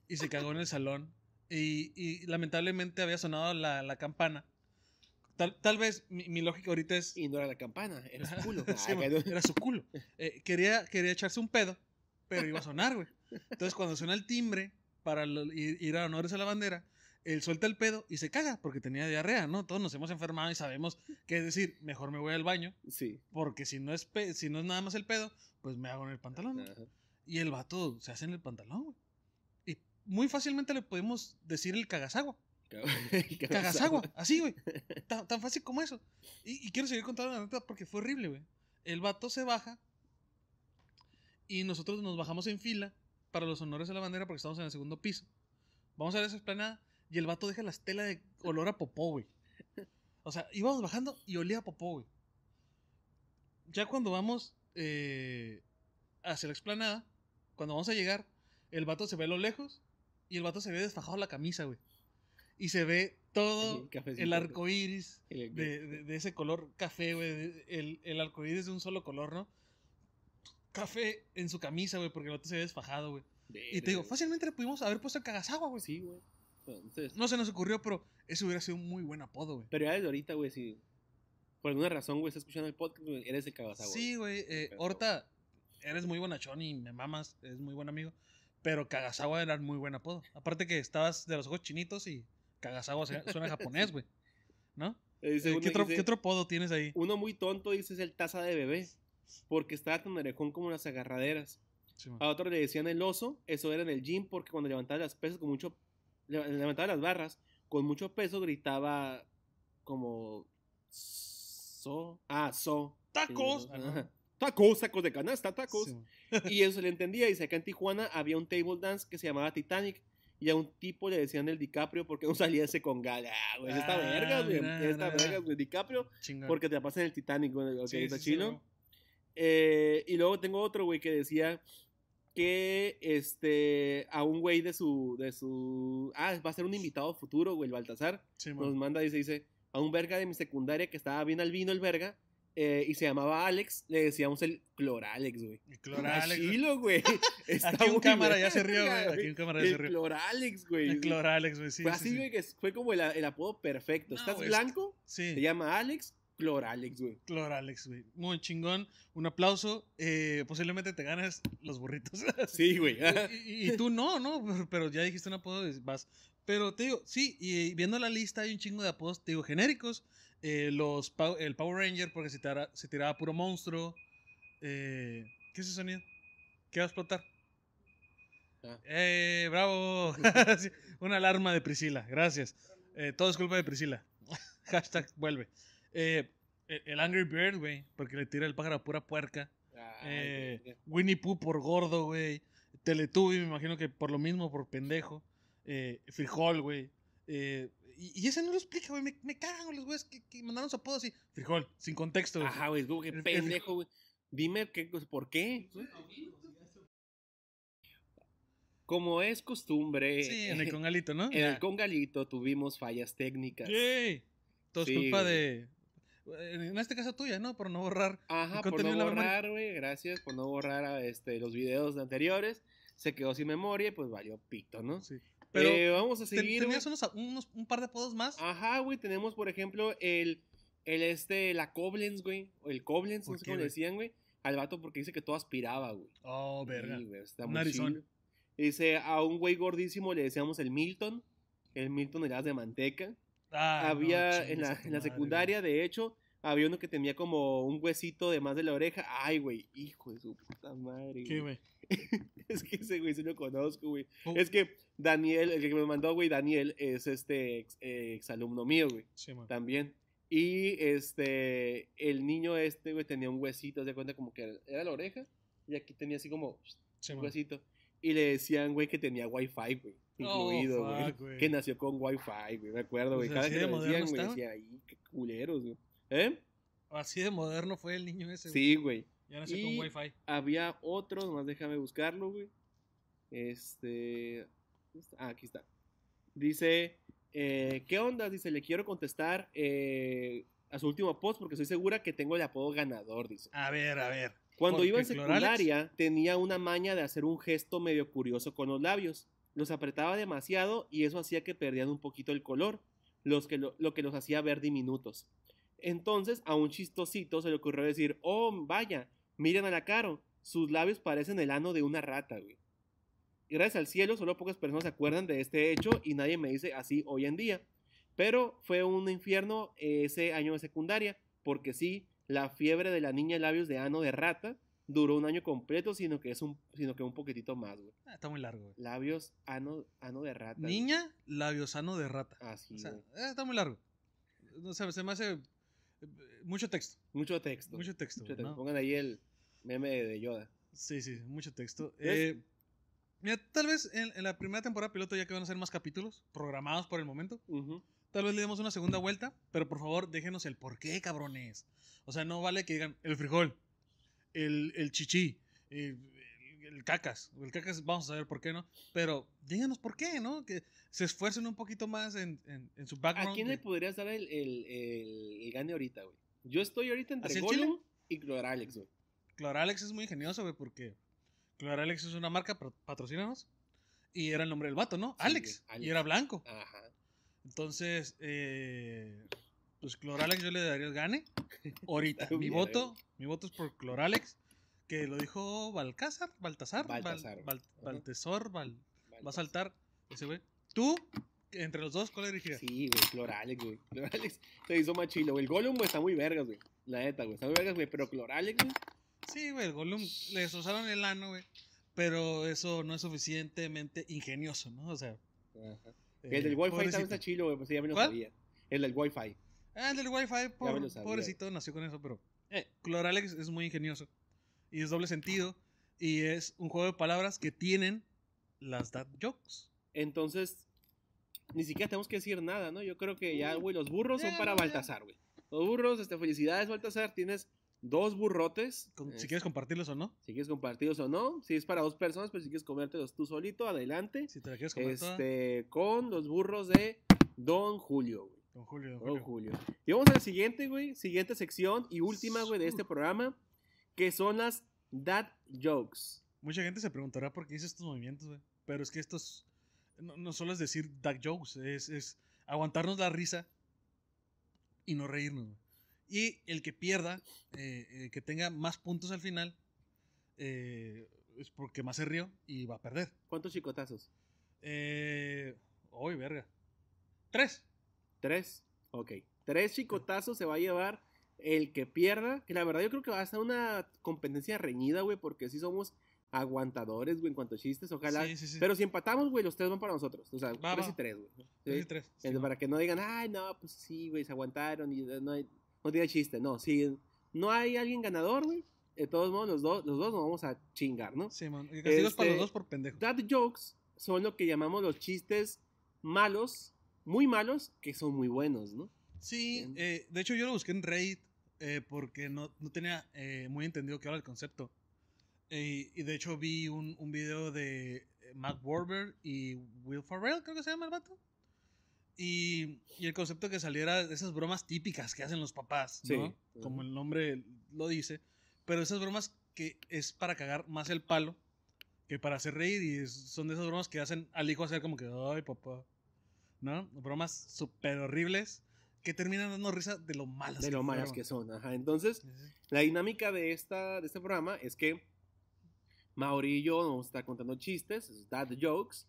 [SPEAKER 2] y se cagó en el salón. Y, y lamentablemente había sonado la, la campana. Tal, tal vez mi, mi lógica ahorita es
[SPEAKER 1] Y no era la campana, era su culo.
[SPEAKER 2] Sí, era su culo. Eh, quería, quería echarse un pedo, pero iba a sonar, güey. Entonces, cuando suena el timbre para lo- ir, ir a honores a la bandera, él suelta el pedo y se caga porque tenía diarrea, ¿no? Todos nos hemos enfermado y sabemos qué decir, mejor me voy al baño,
[SPEAKER 1] Sí.
[SPEAKER 2] porque si no es, pe- si no es nada más el pedo, pues me hago en el pantalón. Y el vato se hace en el pantalón, güey. Y muy fácilmente le podemos decir el cagasagua. Cagasagua, así, güey. Tan, tan fácil como eso. Y, y quiero seguir contando la neta porque fue horrible, güey. El vato se baja y nosotros nos bajamos en fila para los honores a la bandera porque estamos en el segundo piso. Vamos a ver esa explanada y el vato deja la estela de olor a popó, güey. O sea, íbamos bajando y olía a popó, güey. Ya cuando vamos eh, hacia la explanada, cuando vamos a llegar, el vato se ve a lo lejos y el vato se ve desfajado la camisa, güey. Y se ve todo
[SPEAKER 1] El
[SPEAKER 2] el arco iris
[SPEAKER 1] El-
[SPEAKER 2] de, de- de ese color café, güey. El, el arco iris de un solo color, ¿no? Café en su camisa, güey, porque el vato se ve desfajado, güey. Y te digo, fácilmente le pudimos haber puesto el cagasagua, güey.
[SPEAKER 1] Sí, güey. Entonces,
[SPEAKER 2] No se nos ocurrió, pero ese hubiera sido un muy buen apodo, güey.
[SPEAKER 1] pero ya desde ahorita, güey, si por alguna razón, güey, estás escuchando el podcast, güey, eres el cabazagua.
[SPEAKER 2] Sí, güey. Eh, Horta, eres muy bonachón y me mamas, eres muy buen amigo. Pero Kagasawa era muy buen apodo. Aparte que estabas de los ojos chinitos y Kagasawa suena japonés, güey. ¿No?
[SPEAKER 1] Eh,
[SPEAKER 2] Eh, ¿Qué otro,
[SPEAKER 1] dice,
[SPEAKER 2] qué otro apodo tienes ahí?
[SPEAKER 1] uno muy tonto dice es el taza de bebé, porque estaba tan orejón como las agarraderas.
[SPEAKER 2] Sí.
[SPEAKER 1] A otro le decían el oso, eso era en el gym, porque cuando levantaba las pesas con mucho, levantaba las barras con mucho peso, gritaba como so, ah, so.
[SPEAKER 2] ¡Tacos! Ah.
[SPEAKER 1] Tacos, tacos de canasta, tacos.
[SPEAKER 2] Sí.
[SPEAKER 1] Y eso se le entendía. Dice acá en Tijuana había un table dance que se llamaba Titanic. Y a un tipo le decían el DiCaprio porque no salía ese con gala. Ah, güey, está
[SPEAKER 2] Ah,
[SPEAKER 1] vergas, güey. vergas, güey. DiCaprio
[SPEAKER 2] Chingón.
[SPEAKER 1] porque te la pasas en el Titanic, güey. Ok,
[SPEAKER 2] Sí,
[SPEAKER 1] está. Eh, y luego tengo otro, güey, que decía que este a un güey de su de su ah va a ser un invitado futuro güey el Baltasar
[SPEAKER 2] Sí,
[SPEAKER 1] nos
[SPEAKER 2] man.
[SPEAKER 1] manda dice dice a un verga de mi secundaria que estaba bien al vino el verga eh, y se llamaba Alex le decíamos el Cloralex güey
[SPEAKER 2] Y Cloralex.
[SPEAKER 1] Chilo, güey Está
[SPEAKER 2] Aquí un
[SPEAKER 1] muy
[SPEAKER 2] cámara ya se rió,
[SPEAKER 1] verga,
[SPEAKER 2] güey. Aquí un cámara ya
[SPEAKER 1] el
[SPEAKER 2] se rió.
[SPEAKER 1] Cloralex güey
[SPEAKER 2] El Cloralex, güey. Sí,
[SPEAKER 1] fue
[SPEAKER 2] sí,
[SPEAKER 1] así
[SPEAKER 2] sí.
[SPEAKER 1] güey que fue como el, el apodo perfecto
[SPEAKER 2] No,
[SPEAKER 1] estás
[SPEAKER 2] güey,
[SPEAKER 1] blanco
[SPEAKER 2] Sí.
[SPEAKER 1] se llama Alex Cloralex güey
[SPEAKER 2] Cloralex, güey. Muy chingón. Un aplauso. Eh, posiblemente te ganes los burritos.
[SPEAKER 1] sí güey
[SPEAKER 2] y, y- y tú no, ¿no? Pero- ya dijiste un apodo, y vas. Pero te digo, sí, y viendo la lista hay un chingo de apodos, te digo, genéricos. Eh, los, el Power Ranger, porque se tiraba, se tiraba puro monstruo. Eh, ¿Qué es ese sonido? ¿Qué va a explotar?
[SPEAKER 1] Ah.
[SPEAKER 2] ¡Eh, bravo! Una alarma de Priscila, gracias. Eh, todo es culpa de Priscila. Hashtag vuelve. Eh, el- el Angry Bird, güey, porque le tira el pájaro a pura puerca.
[SPEAKER 1] Ay,
[SPEAKER 2] Eh. Winnie Pooh por gordo, güey. Teletubby, me imagino que por lo mismo, por pendejo. Eh, Frijol, güey. Eh, y, y ese no lo explica, güey. Me, me cagan los güeyes que, que mandaron su apodo así. Frijol, sin contexto.
[SPEAKER 1] Ajá, güey, como que pendejo, güey. Dime qué, pues, por qué. Como es costumbre,
[SPEAKER 2] Sí, en el congalito, ¿no?
[SPEAKER 1] en el congalito tuvimos fallas técnicas.
[SPEAKER 2] Yay. Todo es
[SPEAKER 1] Sí,
[SPEAKER 2] culpa de. En este caso tuya, ¿no? Por no borrar.
[SPEAKER 1] Ajá, por no borrar, güey, gracias por no borrar a, este, los videos anteriores. Se quedó sin memoria y pues valió pito, ¿no?
[SPEAKER 2] Sí. Pero
[SPEAKER 1] Eh, vamos a seguir,
[SPEAKER 2] tenías unos, unos- un par de apodos más.
[SPEAKER 1] Ajá, güey, tenemos por ejemplo el, el este, la Koblenz, güey, o el Koblenz, no
[SPEAKER 2] ¿Por
[SPEAKER 1] sé cómo le decían, güey, al vato porque dice que todo aspiraba, güey.
[SPEAKER 2] Oh, verga.
[SPEAKER 1] Sí, está muy
[SPEAKER 2] narizón.
[SPEAKER 1] Dice, a un güey gordísimo le decíamos el Milton. El Milton era de manteca.
[SPEAKER 2] Ah, no,
[SPEAKER 1] había en, la, en la
[SPEAKER 2] madre,
[SPEAKER 1] secundaria, de hecho, había uno que tenía como un huesito de más de la oreja. Ay, güey, hijo de su puta madre.
[SPEAKER 2] ¿Qué,
[SPEAKER 1] güey.
[SPEAKER 2] güey?
[SPEAKER 1] es que ese güey sí lo conozco, güey.
[SPEAKER 2] Oh,
[SPEAKER 1] Es que Daniel, el que me mandó, güey, Daniel, es este ex, exalumno mío, güey,
[SPEAKER 2] sí, man.
[SPEAKER 1] también. Y este, el niño este, güey, tenía un huesito, de cuenta como que era la oreja, y aquí tenía así como
[SPEAKER 2] Sí,
[SPEAKER 1] un
[SPEAKER 2] man.
[SPEAKER 1] huesito. Y le decían, güey, que tenía wifi, güey,
[SPEAKER 2] Oh,
[SPEAKER 1] incluido, güey.
[SPEAKER 2] fuck, güey.
[SPEAKER 1] que nació con wifi, güey, me acuerdo, güey.
[SPEAKER 2] Pues
[SPEAKER 1] Cada
[SPEAKER 2] así
[SPEAKER 1] que lo decían, güey, decía, qué culeros, güey. ¿Eh?
[SPEAKER 2] Así de moderno fue el niño ese. güey.
[SPEAKER 1] Sí, güey.
[SPEAKER 2] Ya nació
[SPEAKER 1] Y-
[SPEAKER 2] con wifi.
[SPEAKER 1] Había otro, nomás déjame buscarlo, güey. Este. ¿dónde está? Ah, aquí está. Dice: eh, ¿Qué onda? Dice: Le quiero contestar eh, a su último post porque estoy segura que tengo el apodo ganador. Dice:
[SPEAKER 2] A ver, a ver.
[SPEAKER 1] Cuando iba en
[SPEAKER 2] Cloralex-
[SPEAKER 1] secundaria, tenía una maña de hacer un gesto medio curioso con los labios. Los apretaba demasiado y eso hacía que perdían un poquito el color, los que lo, lo que los hacía ver diminutos. Entonces, a un chistosito se le ocurrió decir, oh, vaya, miren a la Caro, sus labios parecen el ano de una rata, güey. Y gracias al cielo, solo pocas personas se acuerdan de este hecho y nadie me dice así hoy en día. Pero fue un infierno ese año de secundaria, porque sí, la fiebre de la niña labios de ano de rata duró un año completo, sino que es un, sino que un poquitito más, güey.
[SPEAKER 2] Ah, está muy largo, güey.
[SPEAKER 1] Labios ano, ano de rata.
[SPEAKER 2] Niña, labiosano de rata.
[SPEAKER 1] Así,
[SPEAKER 2] O sea, eh, está muy largo. No sé, se me hace eh, mucho texto.
[SPEAKER 1] Mucho texto.
[SPEAKER 2] Mucho texto,
[SPEAKER 1] Mucho
[SPEAKER 2] güey,
[SPEAKER 1] texto.
[SPEAKER 2] ¿no?
[SPEAKER 1] Pongan ahí el meme de Yoda.
[SPEAKER 2] Sí, sí, mucho texto. Eh, mira, tal vez en, en la primera temporada piloto, ya que van a ser más capítulos, programados por el momento. Tal vez le demos una segunda vuelta, pero por favor déjenos el por qué, cabrones. O sea, no vale que digan el frijol, el, el chichi, el, el- cacas. El cacas, vamos a saber por qué, ¿no? Pero díganos por qué, ¿no? Que se esfuercen un poquito más en, en- en su background.
[SPEAKER 1] ¿A quién
[SPEAKER 2] de-
[SPEAKER 1] le podrías dar el, el, gane ahorita, güey? Yo estoy ahorita entre
[SPEAKER 2] ¿Así el
[SPEAKER 1] Gollum y Cloralex, güey.
[SPEAKER 2] Cloralex es muy ingenioso, güey, porque Cloralex es una marca, patrocínanos. Y era el nombre del vato, ¿no?
[SPEAKER 1] Sí,
[SPEAKER 2] Alex,
[SPEAKER 1] Alex.
[SPEAKER 2] Y era blanco.
[SPEAKER 1] Ajá.
[SPEAKER 2] Entonces, eh, pues Cloralex yo le daría el gane. Ahorita. Mi voto, mi voto es por Cloralex, que lo dijo Balcázar, Baltasar, Bal-
[SPEAKER 1] Baltasar.
[SPEAKER 2] Bal-
[SPEAKER 1] Ajá.
[SPEAKER 2] Baltesor, Bal- va a saltar ese güey. Tú, entre los dos, ¿cuál elegirías?
[SPEAKER 1] Sí, güey, Cloralex, güey. Cloralex se hizo más chilo, güey. El Gollum, güey, está muy vergas, güey. La neta, güey. Está muy vergas, güey. Pero Cloralex, güey.
[SPEAKER 2] Sí, güey, el Gollum le destrozaron el ano, güey. Pero eso no es suficientemente ingenioso, ¿no? O sea.
[SPEAKER 1] Ajá.
[SPEAKER 2] Eh,
[SPEAKER 1] El del Wi-Fi también
[SPEAKER 2] pobrecito.
[SPEAKER 1] está chilo, güey. Pues ya me lo
[SPEAKER 2] ¿Cuál?
[SPEAKER 1] sabía. El del Wi-Fi.
[SPEAKER 2] Ah, el del Wi-Fi, por- pobrecito, nació con eso, pero. Eh, Cloralex es muy ingenioso. Y es doble sentido. Y es un juego de palabras que tienen las dad jokes.
[SPEAKER 1] Entonces, ni siquiera tenemos que decir nada, ¿no? Yo creo que ya, güey, los burros son
[SPEAKER 2] Ya,
[SPEAKER 1] para. Baltasar, güey. Los burros, este, felicidades, Baltasar. Tienes dos burrotes.
[SPEAKER 2] Con-
[SPEAKER 1] Eh,
[SPEAKER 2] si quieres compartirlos o no.
[SPEAKER 1] si quieres compartirlos o no. Si es para dos personas, pero si quieres comértelos tú solito, adelante.
[SPEAKER 2] Si te la quieres comer toda,
[SPEAKER 1] Este, con los burros de Don Julio, güey.
[SPEAKER 2] Don Julio, don
[SPEAKER 1] Don
[SPEAKER 2] Julio.
[SPEAKER 1] Julio. Y vamos a la siguiente, güey. Siguiente sección y última, güey, de este programa. Que son las dad jokes.
[SPEAKER 2] Mucha gente se preguntará por qué hice estos movimientos, güey. Pero es que estos. No, no solo es decir dad jokes, es, es aguantarnos la risa y no reírnos, güey. Y el que pierda, eh, eh, que tenga más puntos al final, eh, es porque más se rió y va a perder.
[SPEAKER 1] ¿Cuántos chicotazos?
[SPEAKER 2] Eh. Uy, verga. Tres.
[SPEAKER 1] Tres. Ok. Tres chicotazos se va a llevar el que pierda. Que la verdad yo creo que va a ser una competencia reñida, güey. Porque sí somos aguantadores, güey, en cuanto a chistes. Ojalá.
[SPEAKER 2] Sí, sí, sí.
[SPEAKER 1] Pero si empatamos, güey, los tres van para nosotros. O sea,
[SPEAKER 2] Va,
[SPEAKER 1] tres
[SPEAKER 2] va.
[SPEAKER 1] y tres, güey.
[SPEAKER 2] Tres y tres.
[SPEAKER 1] Para que no digan, ay, no, pues sí, güey, se aguantaron y no, hay, no tiene chiste. No, si no hay alguien ganador, güey, de todos modos, los dos, los dos nos vamos a chingar, ¿no?
[SPEAKER 2] Sí, man. Castigos para los
[SPEAKER 1] Este,
[SPEAKER 2] dos por pendejo.
[SPEAKER 1] Dad jokes son lo que llamamos los chistes malos, muy malos, que son muy buenos, ¿no?
[SPEAKER 2] Sí, eh, de hecho yo lo busqué en Reddit eh, porque no, no tenía eh, muy entendido qué era el concepto. Eh, y de hecho vi un, un video de Matt Warber y Will Ferrell, creo que se llama el vato. Y, y el concepto que saliera de esas bromas típicas que hacen los papás, ¿no?
[SPEAKER 1] Sí.
[SPEAKER 2] Como el nombre lo dice. Pero esas bromas que es para cagar más el palo que para hacer reír. Y es- son de esas bromas que hacen al hijo hacer como que, ay, papá. ¿No? Bromas súper horribles que terminan dando risa de lo malas
[SPEAKER 1] De lo malas que son, ajá. Entonces,
[SPEAKER 2] Sí, sí.
[SPEAKER 1] la dinámica de, esta, de este programa es que Mauri y yo vamos a estar contando chistes, dad jokes,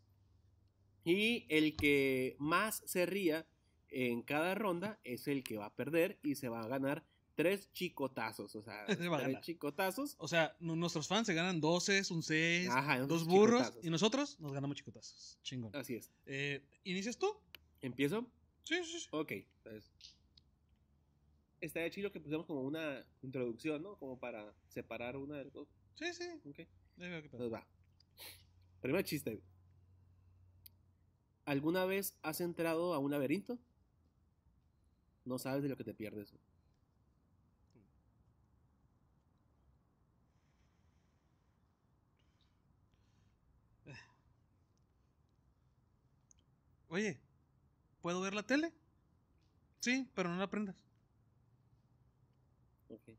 [SPEAKER 1] y el que más se ría en cada ronda es el que va a perder y se va a ganar tres chicotazos, o sea, tres chicotazos.
[SPEAKER 2] O sea, nu- nuestros fans se ganan 12, un 6,
[SPEAKER 1] Ajá, esos
[SPEAKER 2] dos burros.
[SPEAKER 1] chicotazos.
[SPEAKER 2] Y nosotros nos ganamos chicotazos. Chingón.
[SPEAKER 1] Así es.
[SPEAKER 2] Eh, ¿Inicias tú?
[SPEAKER 1] ¿Empiezo?
[SPEAKER 2] Sí, sí, sí.
[SPEAKER 1] Ok. Entonces, estaría chido que pusiéramos como una introducción, ¿no? Como para separar una de las dos.
[SPEAKER 2] Sí, sí.
[SPEAKER 1] Ok.
[SPEAKER 2] Veo qué.
[SPEAKER 1] Entonces va. Primer chiste. ¿Alguna vez has entrado a un laberinto? No sabes de lo que te pierdes.
[SPEAKER 2] Oye, ¿puedo ver la tele? Sí, pero no la prendas.
[SPEAKER 1] Ok.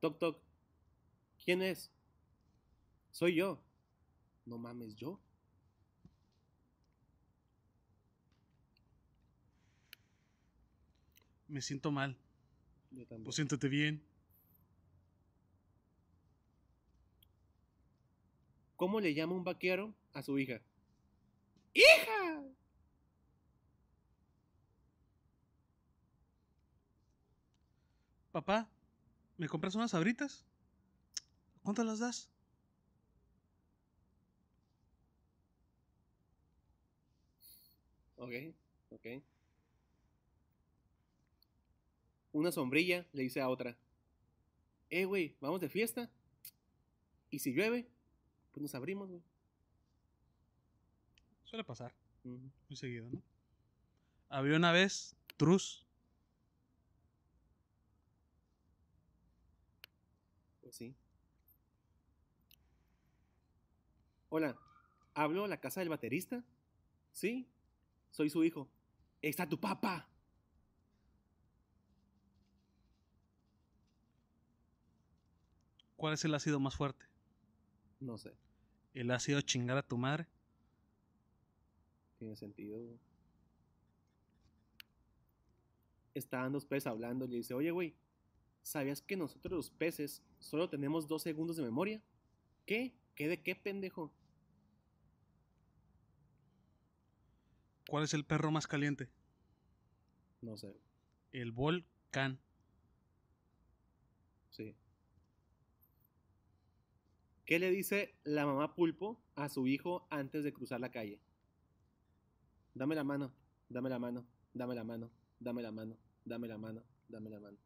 [SPEAKER 1] Toc, toc. ¿Quién es? Soy yo. No mames, yo.
[SPEAKER 2] Me siento mal.
[SPEAKER 1] Yo también.
[SPEAKER 2] Pues siéntate bien.
[SPEAKER 1] ¿Cómo le llama un vaquero a su hija? ¡Hija!
[SPEAKER 2] Papá, ¿me compras unas sabritas? ¿Cuántas las das?
[SPEAKER 1] Ok, ok. Una sombrilla le dice a otra. Eh, güey, vamos de fiesta. Y si llueve, pues nos abrimos, güey.
[SPEAKER 2] Suele pasar muy seguido, ¿no? Había una vez Truz.
[SPEAKER 1] Pues sí. Hola, ¿hablo a la casa del baterista? Sí, soy su hijo. ¡Está tu papá!
[SPEAKER 2] ¿Cuál es el ácido más fuerte?
[SPEAKER 1] No sé,
[SPEAKER 2] El ácido chingar a tu madre.
[SPEAKER 1] tiene sentido. güey. Estaban dos peces hablando y le dice, oye, güey, ¿sabías que nosotros los peces solo tenemos dos segundos de memoria? ¿Qué? ¿Qué de qué, pendejo?
[SPEAKER 2] ¿Cuál es el perro más caliente?
[SPEAKER 1] No sé,
[SPEAKER 2] El volcán.
[SPEAKER 1] sí. ¿Qué le dice la mamá pulpo a su hijo antes de cruzar la calle? Dame la mano, dame la mano, dame la mano, dame la mano, dame la mano, dame la mano.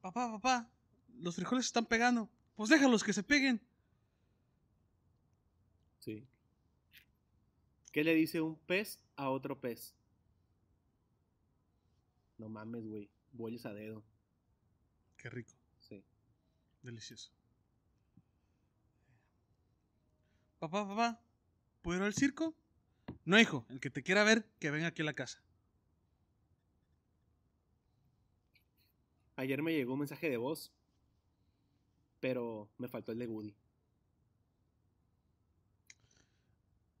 [SPEAKER 2] Papá, papá, los frijoles están pegando. Pues déjalos que se peguen.
[SPEAKER 1] Sí. ¿Qué le dice un pez a otro pez? No mames, güey. Bolles a dedo.
[SPEAKER 2] Qué rico,
[SPEAKER 1] Sí.
[SPEAKER 2] delicioso. Papá, papá, ¿puedo ir al circo? No, hijo, el que te quiera ver, que venga aquí a la casa.
[SPEAKER 1] Ayer me llegó un mensaje de voz, pero me faltó el de Woody.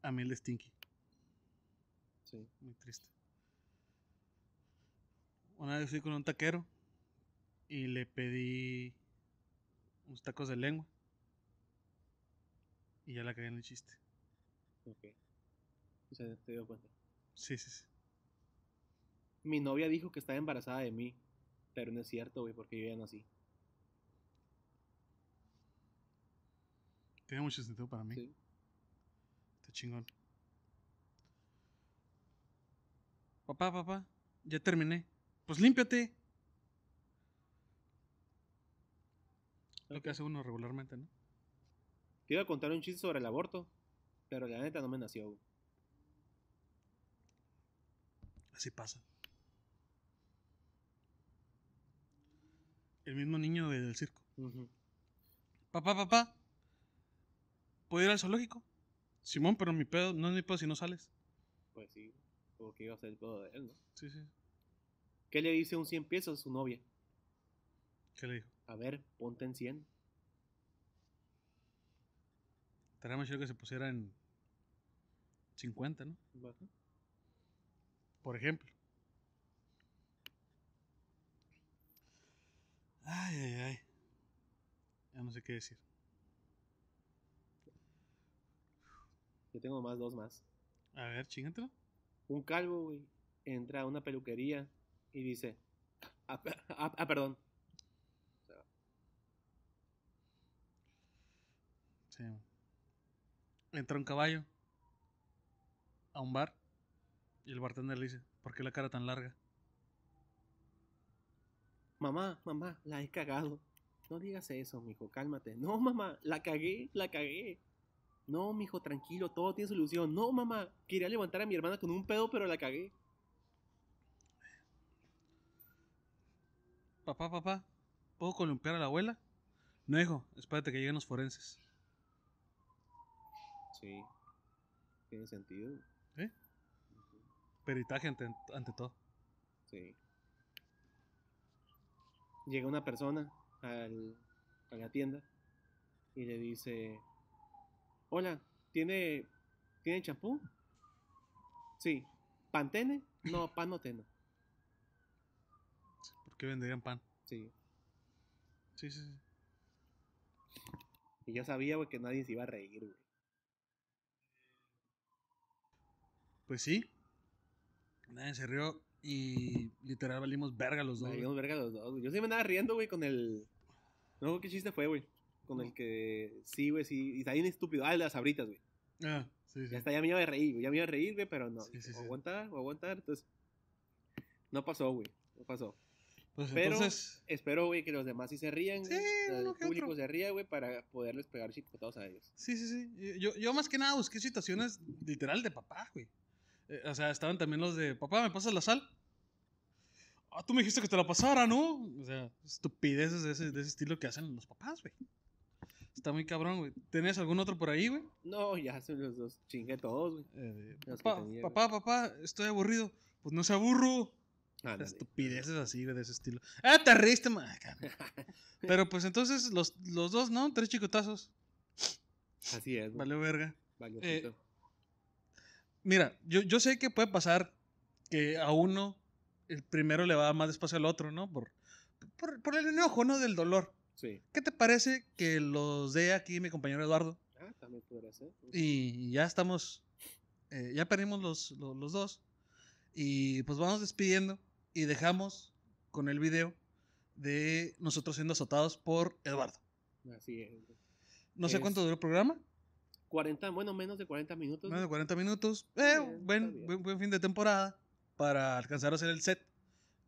[SPEAKER 2] A mí el de Stinky.
[SPEAKER 1] Sí.
[SPEAKER 2] Muy triste. Una vez fui con un taquero y le pedí unos tacos de lengua. Y ya la cagué en el chiste.
[SPEAKER 1] Ok. O sea, te dio cuenta.
[SPEAKER 2] Sí, sí, sí.
[SPEAKER 1] Mi novia dijo que estaba embarazada de mí, pero no es cierto, güey, porque yo ya nací.
[SPEAKER 2] Tiene mucho sentido para mí.
[SPEAKER 1] Sí.
[SPEAKER 2] Está chingón. Papá, papá, ya terminé. Pues límpiate. Lo que hace uno regularmente, ¿no?
[SPEAKER 1] Te iba a contar un chiste sobre el aborto, pero la neta no me nació.
[SPEAKER 2] Así pasa. El mismo niño de- del circo. Papá, papá, ¿puedo ir al zoológico? Simón, pero mi pedo, no es mi pedo si no sales.
[SPEAKER 1] Pues sí, porque iba a ser el pedo de él, ¿no?
[SPEAKER 2] Sí, sí.
[SPEAKER 1] ¿Qué le dice un 100 pesos a su novia?
[SPEAKER 2] ¿Qué le dijo?
[SPEAKER 1] A ver, ponte en 100.
[SPEAKER 2] Estaría más chido que se pusiera en 50, ¿no? Por ejemplo. Ay, ay, ay. Ya no sé qué decir.
[SPEAKER 1] Yo tengo más, dos más.
[SPEAKER 2] A ver, chingatelo.
[SPEAKER 1] un calvo, güey, entra a una peluquería y dice, ah, ah, ah, perdón,
[SPEAKER 2] Sí. Entra un caballo a un bar y el bartender le dice, ¿por qué la cara tan larga?
[SPEAKER 1] mamá, mamá, la he cagado. No digas eso, mijo, cálmate. No, mamá, la cagué, la cagué. No, mijo, tranquilo, todo tiene solución. No, mamá, quería levantar a mi hermana con un pedo, pero la cagué.
[SPEAKER 2] Papá, papá, ¿puedo columpiar a la abuela? No, hijo, espérate que lleguen los forenses.
[SPEAKER 1] Sí, tiene sentido.
[SPEAKER 2] ¿Eh? Peritaje ante, ante todo.
[SPEAKER 1] Sí. Llega una persona al- a la tienda y le dice, hola, ¿tiene, ¿tiene champú? Sí. ¿Pantene? No, panoteno.
[SPEAKER 2] ¿Por qué venderían pan?
[SPEAKER 1] Sí.
[SPEAKER 2] Sí, sí, sí.
[SPEAKER 1] Y yo sabía, güey, que nadie se iba a reír, güey.
[SPEAKER 2] Pues sí. Nadie se rió y literal valimos verga los dos.
[SPEAKER 1] Valimos verga los dos, güey. Yo sí me andaba riendo, güey, con el... No qué chiste fue, güey. Con el que... Sí, güey, sí. Y está bien estúpido. Ah, las abritas, güey.
[SPEAKER 2] Ah, sí, sí.
[SPEAKER 1] Ya está, ya me iba a reír, güey. Ya me iba a reír, güey, pero no.
[SPEAKER 2] Sí, sí,
[SPEAKER 1] o aguantar, o aguantar. Entonces... No pasó, güey. No pasó.
[SPEAKER 2] Pues
[SPEAKER 1] Pero
[SPEAKER 2] entonces,
[SPEAKER 1] espero, güey, que los demás sí se rían,
[SPEAKER 2] Sí,
[SPEAKER 1] el público
[SPEAKER 2] otro.
[SPEAKER 1] se ría, güey, para poderles pegar chicotados a ellos.
[SPEAKER 2] sí, sí, sí. Yo, yo más que nada busqué situaciones literal de papá, güey. Eh, o sea, estaban también los de, papá, ¿me pasas la sal? Ah, tú me dijiste que te la pasara, ¿no? O sea, estupideces de ese, de ese estilo que hacen los papás, güey. Está muy cabrón, güey. ¿Tenés algún otro por ahí, güey?
[SPEAKER 1] No, ya se los, los chingué todos, güey.
[SPEAKER 2] Eh, papá,
[SPEAKER 1] güey.
[SPEAKER 2] papá, papá, estoy aburrido. Pues no se aburro. Estupideces así, güey, de ese estilo. ¡Ah, te reíste, ma! Pero pues entonces los, los dos, ¿no? Tres chicotazos.
[SPEAKER 1] Así es, güey.
[SPEAKER 2] Vale, verga. Eh, Mira, yo, yo sé que puede pasar que a uno el primero le va más despacio al otro, ¿no? Por, por, por el enojo, ¿no? Del dolor.
[SPEAKER 1] Sí.
[SPEAKER 2] ¿Qué te parece que los dé aquí mi compañero Eduardo?
[SPEAKER 1] Ah, también podría ser.
[SPEAKER 2] Y ya estamos, eh, ya perdimos los, los, los dos. Y pues vamos despidiendo y dejamos con el video de nosotros siendo azotados por Eduardo.
[SPEAKER 1] Así es.
[SPEAKER 2] No sé
[SPEAKER 1] Es-
[SPEAKER 2] cuánto duró el programa,
[SPEAKER 1] 40, bueno, menos de 40 minutos.
[SPEAKER 2] menos de
[SPEAKER 1] güey.
[SPEAKER 2] 40 minutos. Eh,
[SPEAKER 1] Bien,
[SPEAKER 2] buen, buen, buen fin de temporada para alcanzar a hacer el set.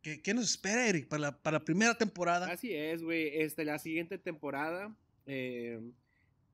[SPEAKER 2] ¿Qué, qué nos espera, Eric, para la, para la primera temporada?
[SPEAKER 1] Así es, güey. Este, la siguiente temporada, eh,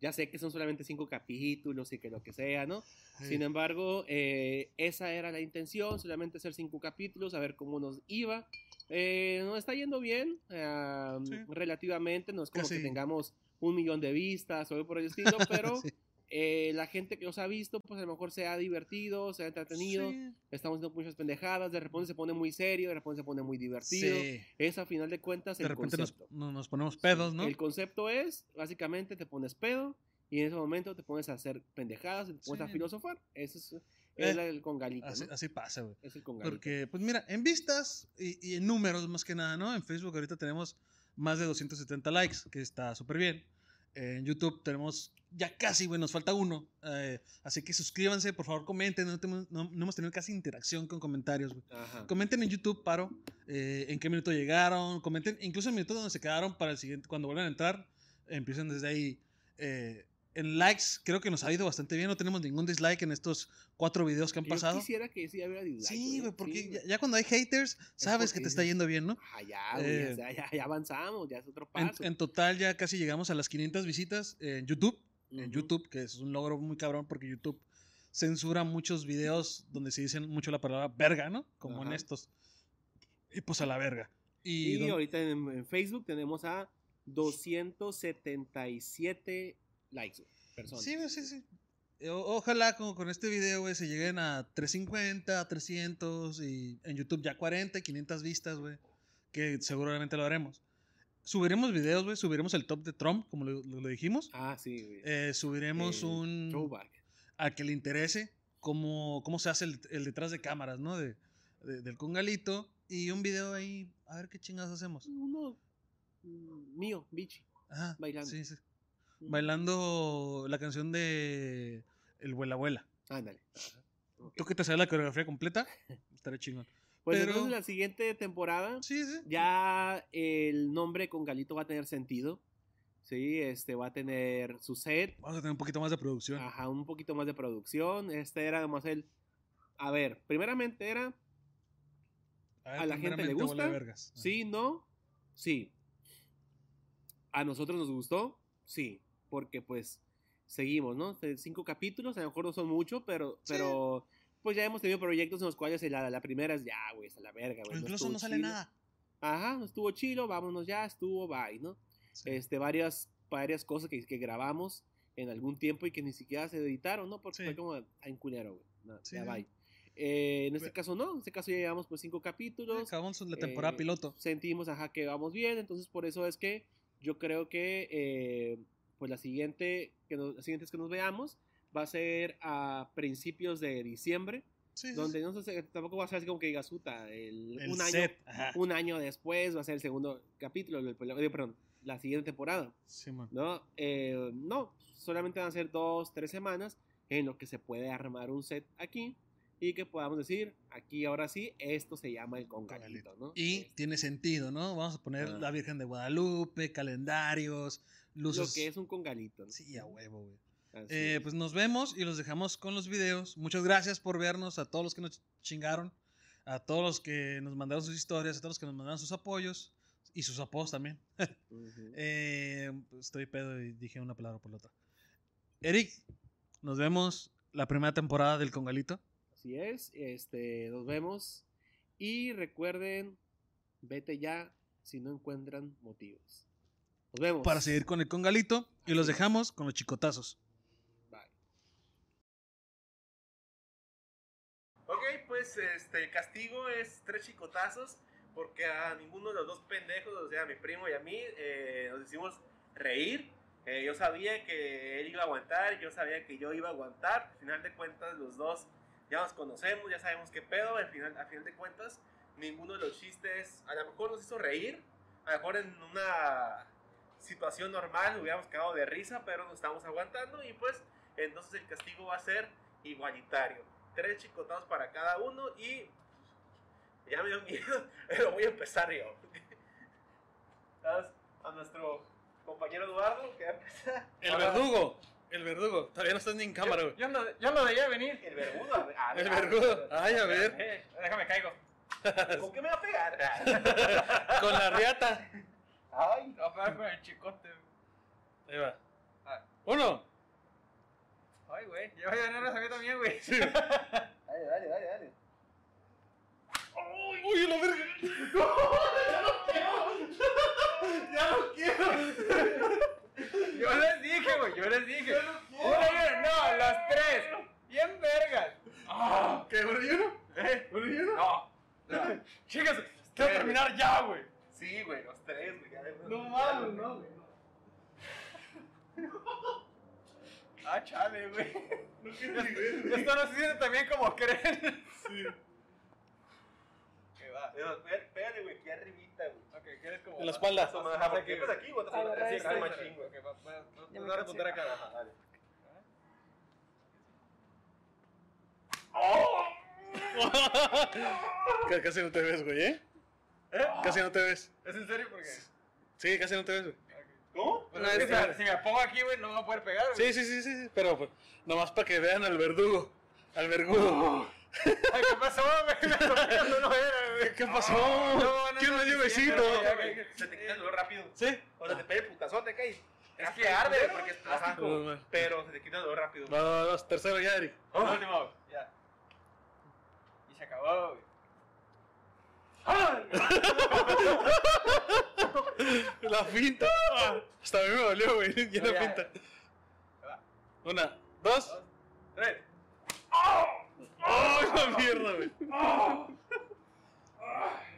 [SPEAKER 1] ya sé que son solamente cinco capítulos y que lo que sea, ¿no? Sin embargo, eh, esa era la intención, solamente hacer cinco capítulos, a ver cómo nos iba. Eh, nos está yendo bien,
[SPEAKER 2] Sí.
[SPEAKER 1] relativamente, no es como
[SPEAKER 2] Casi.
[SPEAKER 1] que tengamos un millón de vistas o algo por el estilo, pero
[SPEAKER 2] Sí.
[SPEAKER 1] Eh, la gente que los ha visto, pues a lo mejor se ha divertido, se ha entretenido,
[SPEAKER 2] Sí.
[SPEAKER 1] estamos haciendo muchas pendejadas, de repente se pone muy serio, de repente se pone muy divertido.
[SPEAKER 2] Sí.
[SPEAKER 1] Es a final de cuentas
[SPEAKER 2] De
[SPEAKER 1] el
[SPEAKER 2] repente nos,
[SPEAKER 1] concepto.
[SPEAKER 2] no- nos ponemos pedos, ¿no?
[SPEAKER 1] El concepto es, básicamente, te pones pedo y en ese momento te pones a hacer pendejadas te pones a filosofar. Ese es, es
[SPEAKER 2] Eh,
[SPEAKER 1] el congalito,
[SPEAKER 2] Así,
[SPEAKER 1] ¿no?
[SPEAKER 2] así pasa, güey.
[SPEAKER 1] Es el congalito.
[SPEAKER 2] Porque, pues mira, en vistas y, y en números más que nada, ¿no? En Facebook ahorita tenemos más de 270 likes, que está súper bien. En YouTube tenemos ya casi, güey, nos falta uno. eh, así que suscríbanse, por favor, comenten. No, tenemos- no- no hemos tenido casi interacción con comentarios, güey. Comenten en YouTube, paro, eh, en qué minuto llegaron. Comenten, incluso en minutos donde se quedaron para el siguiente, cuando vuelvan a entrar. Empiecen desde ahí. eh, en likes, creo que nos ha ido bastante bien. No tenemos ningún dislike en estos cuatro videos que han
[SPEAKER 1] Yo
[SPEAKER 2] pasado.
[SPEAKER 1] quisiera que sí hubiera dislike.
[SPEAKER 2] Sí, güey, porque
[SPEAKER 1] Sí,
[SPEAKER 2] ya, ya cuando hay haters, sabes que te está yendo bien, ¿no?
[SPEAKER 1] Ah, ya, güey,
[SPEAKER 2] Eh,
[SPEAKER 1] ya, ya avanzamos, ya es otro
[SPEAKER 2] En,
[SPEAKER 1] paso.
[SPEAKER 2] en total ya casi llegamos a las 500 visitas en YouTube. En. YouTube, que es un logro muy cabrón porque YouTube censura muchos videos donde se dicen mucho la palabra verga, ¿no? Como en
[SPEAKER 1] Ajá.
[SPEAKER 2] estos. Y pues a la verga. Y,
[SPEAKER 1] ahorita en, en Facebook tenemos a 277 likes, personas.
[SPEAKER 2] Sí, sí, sí. O- ojalá con, con este video, güey, se lleguen a 350, 300 y en YouTube ya 40, 500 vistas, güey. Que seguramente lo haremos. Subiremos videos, güey. Subiremos el top de Trump, como lo, lo- lo dijimos.
[SPEAKER 1] Ah, sí, güey.
[SPEAKER 2] Eh, subiremos
[SPEAKER 1] Eh,
[SPEAKER 2] un...
[SPEAKER 1] Throwback.
[SPEAKER 2] al que le interese cómo, cómo se hace el, el detrás de cámaras, ¿no? De, de- del congalito. Y un video ahí, a ver qué chingados hacemos.
[SPEAKER 1] Uno mío, bichi.
[SPEAKER 2] Ajá,
[SPEAKER 1] Bailando.
[SPEAKER 2] Sí, sí. Bailando la canción de El Vuela Abuela.
[SPEAKER 1] Ándale. Ajá. Ok.
[SPEAKER 2] Tú que te sabes la coreografía completa, estaré chingón.
[SPEAKER 1] Pues
[SPEAKER 2] Pero-
[SPEAKER 1] entonces la siguiente temporada
[SPEAKER 2] Sí, sí.
[SPEAKER 1] ya el nombre con Galito va a tener sentido. Sí, este va a tener su set,
[SPEAKER 2] Vamos a tener un poquito más de producción.
[SPEAKER 1] ajá, un poquito más de producción. Este era más el. A ver, primeramente era
[SPEAKER 2] ver,
[SPEAKER 1] a la gente le gusta,
[SPEAKER 2] vergas.
[SPEAKER 1] sí, no, sí. A nosotros nos gustó, sí, porque pues seguimos, ¿no? Cinco capítulos, a lo mejor no son mucho, pero,
[SPEAKER 2] Sí.
[SPEAKER 1] pero pues ya hemos tenido proyectos en los cuales la, la primera es ya, güey, es a la verga, güey.
[SPEAKER 2] incluso
[SPEAKER 1] estuvo
[SPEAKER 2] no sale nada.
[SPEAKER 1] Ajá, no estuvo chilo, vámonos ya, estuvo, bye, ¿no?
[SPEAKER 2] Sí.
[SPEAKER 1] Este, varias, varias cosas que, que grabamos en algún tiempo y que ni siquiera se editaron, ¿no? Porque
[SPEAKER 2] Sí.
[SPEAKER 1] fue como en culero, güey. No,
[SPEAKER 2] Sí,
[SPEAKER 1] ya bye. Eh, en este
[SPEAKER 2] Pero-
[SPEAKER 1] caso no, en este caso ya llevamos pues cinco capítulos.
[SPEAKER 2] Acabamos la temporada
[SPEAKER 1] eh,
[SPEAKER 2] piloto.
[SPEAKER 1] Sentimos, ajá, que vamos bien, entonces por eso es que yo creo que eh, pues la siguiente, que nos, las siguientes que nos veamos va a ser a principios de diciembre,
[SPEAKER 2] Sí, sí,
[SPEAKER 1] donde no sé, tampoco va a ser así como que digas, puta, el,
[SPEAKER 2] El
[SPEAKER 1] un año,
[SPEAKER 2] set. Ajá.
[SPEAKER 1] un año después va a ser el segundo capítulo, el- eh, perdón, la siguiente temporada,
[SPEAKER 2] Sí, man.
[SPEAKER 1] ¿no? Eh, no, solamente van a ser dos, tres semanas en lo que se puede armar un set aquí y que podamos decir, aquí ahora sí, esto se llama el congalito, ¿no?
[SPEAKER 2] Y
[SPEAKER 1] Este,
[SPEAKER 2] tiene sentido, ¿no? Vamos a poner
[SPEAKER 1] Ah.
[SPEAKER 2] la Virgen de Guadalupe, calendarios, luces.
[SPEAKER 1] lo que es un congalito, ¿no?
[SPEAKER 2] Sí, a huevo, güey. Eh,
[SPEAKER 1] es.
[SPEAKER 2] pues nos vemos y los dejamos con los videos. Muchas gracias por vernos, a todos los que nos chingaron, a todos los que nos mandaron sus historias, a todos los que nos mandaron sus apoyos y sus apodos también. Eh, estoy pedo y dije una palabra por la otra. Eric, nos vemos la primera temporada del Congalito.
[SPEAKER 1] Así es, este, nos vemos y recuerden, vete ya si no encuentran motivos. Nos vemos.
[SPEAKER 2] Para seguir con el Congalito y los dejamos con los chicotazos.
[SPEAKER 1] Pues este, el castigo es tres chicotazos porque a ninguno de los dos pendejos, o sea, a mi primo y a mí, eh, nos hicimos reír. Eh, yo sabía que él iba a aguantar, yo sabía que yo iba a aguantar. Al final de cuentas, los dos ya nos conocemos, ya sabemos qué pedo. Al final, al final de cuentas, ninguno de los chistes a lo mejor nos hizo reír. A lo mejor en una situación normal hubiéramos quedado de risa, pero nos estamos aguantando y pues entonces el castigo va a ser igualitario. Tres chicotados para cada uno y ya me dio miedo, pero voy a empezar yo. A nuestro compañero Eduardo, que va a empezar.
[SPEAKER 2] El verdugo. El verdugo. Todavía no estás ni en cámara, güey.
[SPEAKER 3] Yo no, yo no debía venir.
[SPEAKER 1] El vergudo. a ver,
[SPEAKER 2] El
[SPEAKER 1] a ver,
[SPEAKER 2] vergudo.
[SPEAKER 1] a
[SPEAKER 2] Ay, a ver.
[SPEAKER 3] Eh, déjame caigo.
[SPEAKER 1] ¿Con qué me va a pegar?
[SPEAKER 2] Con la riata.
[SPEAKER 1] Ay,
[SPEAKER 3] No, a pegar con el chicote.
[SPEAKER 2] Ahí va.
[SPEAKER 3] Ah.
[SPEAKER 2] Uno.
[SPEAKER 3] Ay, güey. Yo voy a ganar a mí también, güey.
[SPEAKER 1] dale, dale, dale, dale.
[SPEAKER 2] Uy, la verga.
[SPEAKER 1] Ya no quiero.
[SPEAKER 3] Yo les dije, güey. Yo les dije. Uno, y uno. No, los tres. Bien vergas. Ah,
[SPEAKER 2] ¿Qué, uno y uno?
[SPEAKER 3] ¿Eh?
[SPEAKER 2] ¿Uno y uno?
[SPEAKER 3] No. no. Chicas, quiero terminar ya, güey.
[SPEAKER 1] Sí, güey, los tres, güey. ya de-
[SPEAKER 3] No mames, no, güey. Chale, güey.
[SPEAKER 2] No quiero ni ver, güey.
[SPEAKER 3] Esto no se siente tan bien como creen.
[SPEAKER 2] Sí.
[SPEAKER 3] Que va.
[SPEAKER 1] Pero, pé- Pégale, güey, aquí arribita, güey.
[SPEAKER 3] Ok, ¿quieres como.?
[SPEAKER 2] En la espalda.
[SPEAKER 1] Pues aquí, güey, así,
[SPEAKER 4] está
[SPEAKER 1] así,
[SPEAKER 4] bien.
[SPEAKER 1] machín, güey.
[SPEAKER 3] Ok, va, va, va,
[SPEAKER 4] Ya
[SPEAKER 3] va
[SPEAKER 4] me
[SPEAKER 3] a
[SPEAKER 4] cansé.
[SPEAKER 3] responder acá.
[SPEAKER 1] Ajá, dale.
[SPEAKER 2] C- Casi no te ves, güey, ¿eh?
[SPEAKER 3] ¿Eh?
[SPEAKER 2] Casi no te ves.
[SPEAKER 3] ¿Es en serio?
[SPEAKER 2] Sí, casi no te ves, güey.
[SPEAKER 1] ¿Cómo?
[SPEAKER 3] Bueno, es que si, me- si me pongo aquí, güey, no me voy a poder pegar, güey.
[SPEAKER 2] Sí, sí, sí, sí, pero pues, nomás para que vean al verdugo. Al verdugo.
[SPEAKER 3] Ay, ¿qué pasó, güey? Me tocando, no era, güey.
[SPEAKER 2] ¿Qué pasó?
[SPEAKER 3] No, no,
[SPEAKER 2] ¿Quién
[SPEAKER 3] no,
[SPEAKER 2] me dio
[SPEAKER 3] sí,
[SPEAKER 2] besito?
[SPEAKER 1] Se te quita el dolor rápido.
[SPEAKER 2] ¿Sí?
[SPEAKER 1] O sea, te pega el putazote, cae.
[SPEAKER 3] Es que arde, porque es plástico.
[SPEAKER 2] No, no.
[SPEAKER 1] pero se te quita el dolor rápido.
[SPEAKER 2] Va, va, va, tercero ya, Eric.
[SPEAKER 3] El último, güey. Ya. Y se acabó, güey.
[SPEAKER 2] La finta. Ah, Hasta a mí me dolió, güey. Ya
[SPEAKER 3] No,
[SPEAKER 2] la finta. Una, dos.
[SPEAKER 3] Dos, tres.
[SPEAKER 2] ¡Oh, la mierda, güey!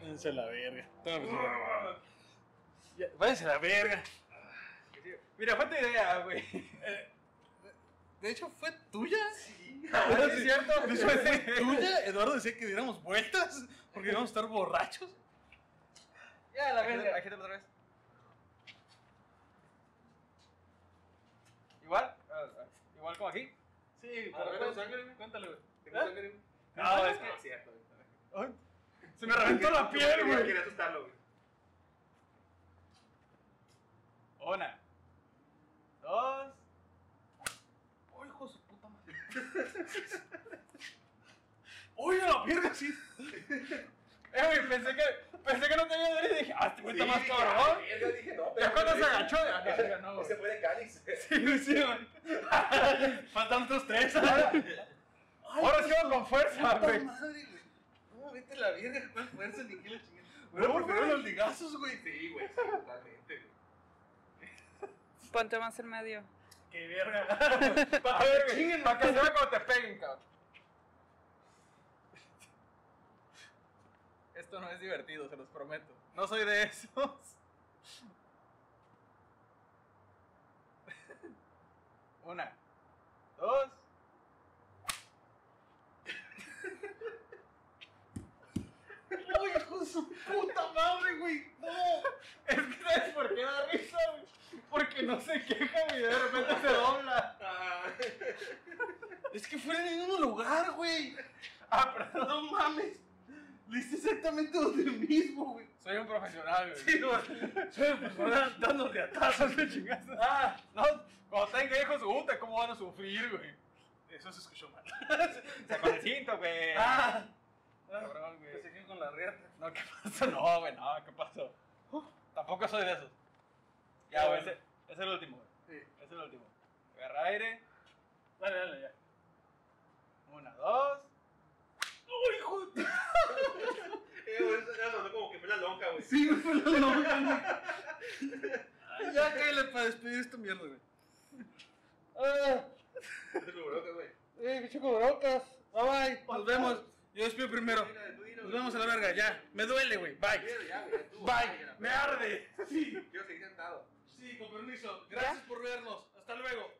[SPEAKER 2] Váyanse a la verga. Pues, ya. Ya, Váyanse a la verga.
[SPEAKER 3] Mira, fue tu idea, güey.
[SPEAKER 2] De hecho, ¿fue tuya?
[SPEAKER 3] Sí. ¿Es cierto?
[SPEAKER 2] De hecho, ¿fue tuya? Eduardo decía que diéramos vueltas porque íbamos a estar borrachos.
[SPEAKER 3] Ya, la verga. Agítalo otra vez. Igual. ah, ah, Igual como aquí.
[SPEAKER 2] Sí,
[SPEAKER 3] pero con
[SPEAKER 2] sangre, cuéntale, güey.
[SPEAKER 3] No, es que.
[SPEAKER 4] No, es cierto, güey.
[SPEAKER 3] Ay, Se me reventó la piel, güey.
[SPEAKER 4] Quería asustarlo, güey.
[SPEAKER 3] Una. Dos. ¡Ay, hijo de su puta madre! ¡Uy, a la verga, sí! Eh, güey, pensé que, pensé que no te iba a ver y dije, ah, este güey está más cabrón.
[SPEAKER 4] verga, dije, no,
[SPEAKER 3] Ya
[SPEAKER 4] pero-
[SPEAKER 3] cuando se agachó, ya, no, ya güey.
[SPEAKER 4] Ese fue de Cáliz.
[SPEAKER 3] Sí, sí, güey. Faltan otros tres. Ahora sí va con fuerza, güey.
[SPEAKER 2] madre, güey. No, vete la verga, ¿cuál fuerza ni qué la chingada?
[SPEAKER 3] No,
[SPEAKER 2] Bueno, prefiero los ligazos, güey.
[SPEAKER 4] Sí, güey, sí, totalmente, güey.
[SPEAKER 5] Ponte más en medio.
[SPEAKER 3] ¡Qué verga! Para ver, güey, para que se vea cuando te peguen, cabrón. Esto no es divertido, se los prometo. No soy de esos. Una, dos.
[SPEAKER 2] ¡Uy, hijo de su puta madre, güey! ¡No!
[SPEAKER 3] Es que ¿sabes por qué da risa, güey? Porque no se queja, güey, de repente se dobla.
[SPEAKER 2] Es que fue en el mismo lugar, güey.
[SPEAKER 3] Ah, perdón.
[SPEAKER 2] No mames. Lo hice exactamente donde mismo, güey.
[SPEAKER 3] Soy un profesional, güey.
[SPEAKER 2] Sí, güey.
[SPEAKER 3] Soy un profesional dándole a tazas de chingazo. Ah, no. Cuando tenga hijos, puta, ¿cómo van a sufrir, güey?
[SPEAKER 2] Eso se escuchó mal.
[SPEAKER 3] Sacó el cinto, güey.
[SPEAKER 2] Ah.
[SPEAKER 3] Cabrón, güey.
[SPEAKER 2] Se quedó con la riata.
[SPEAKER 3] No, ¿qué pasó? No, güey, no, ¿qué pasó? Tampoco soy de esos. Ya, güey, ese es el último, güey.
[SPEAKER 2] Sí.
[SPEAKER 3] Ese es el último. Agarra aire. Dale, dale, ya. Una, dos. ¡Uy, hijo de...
[SPEAKER 4] Eh, güey, eso ya sonó como que fue la lonja, güey.
[SPEAKER 2] Sí, me fue la loca, güey. Ya cállale para despedir esta mierda, güey. Ah,
[SPEAKER 4] cubrebocas, güey.
[SPEAKER 2] eh, bicho cubrebocas. Bye bye. Nos vemos. Yo despido primero. Nos vemos a la verga, ya. Me duele, güey. Bye.
[SPEAKER 4] Mira, ya, güey, tú,
[SPEAKER 2] Bye. Me arde. Sí.
[SPEAKER 4] Quiero seguir sentado.
[SPEAKER 2] Sí, con permiso. Gracias por vernos. Hasta luego.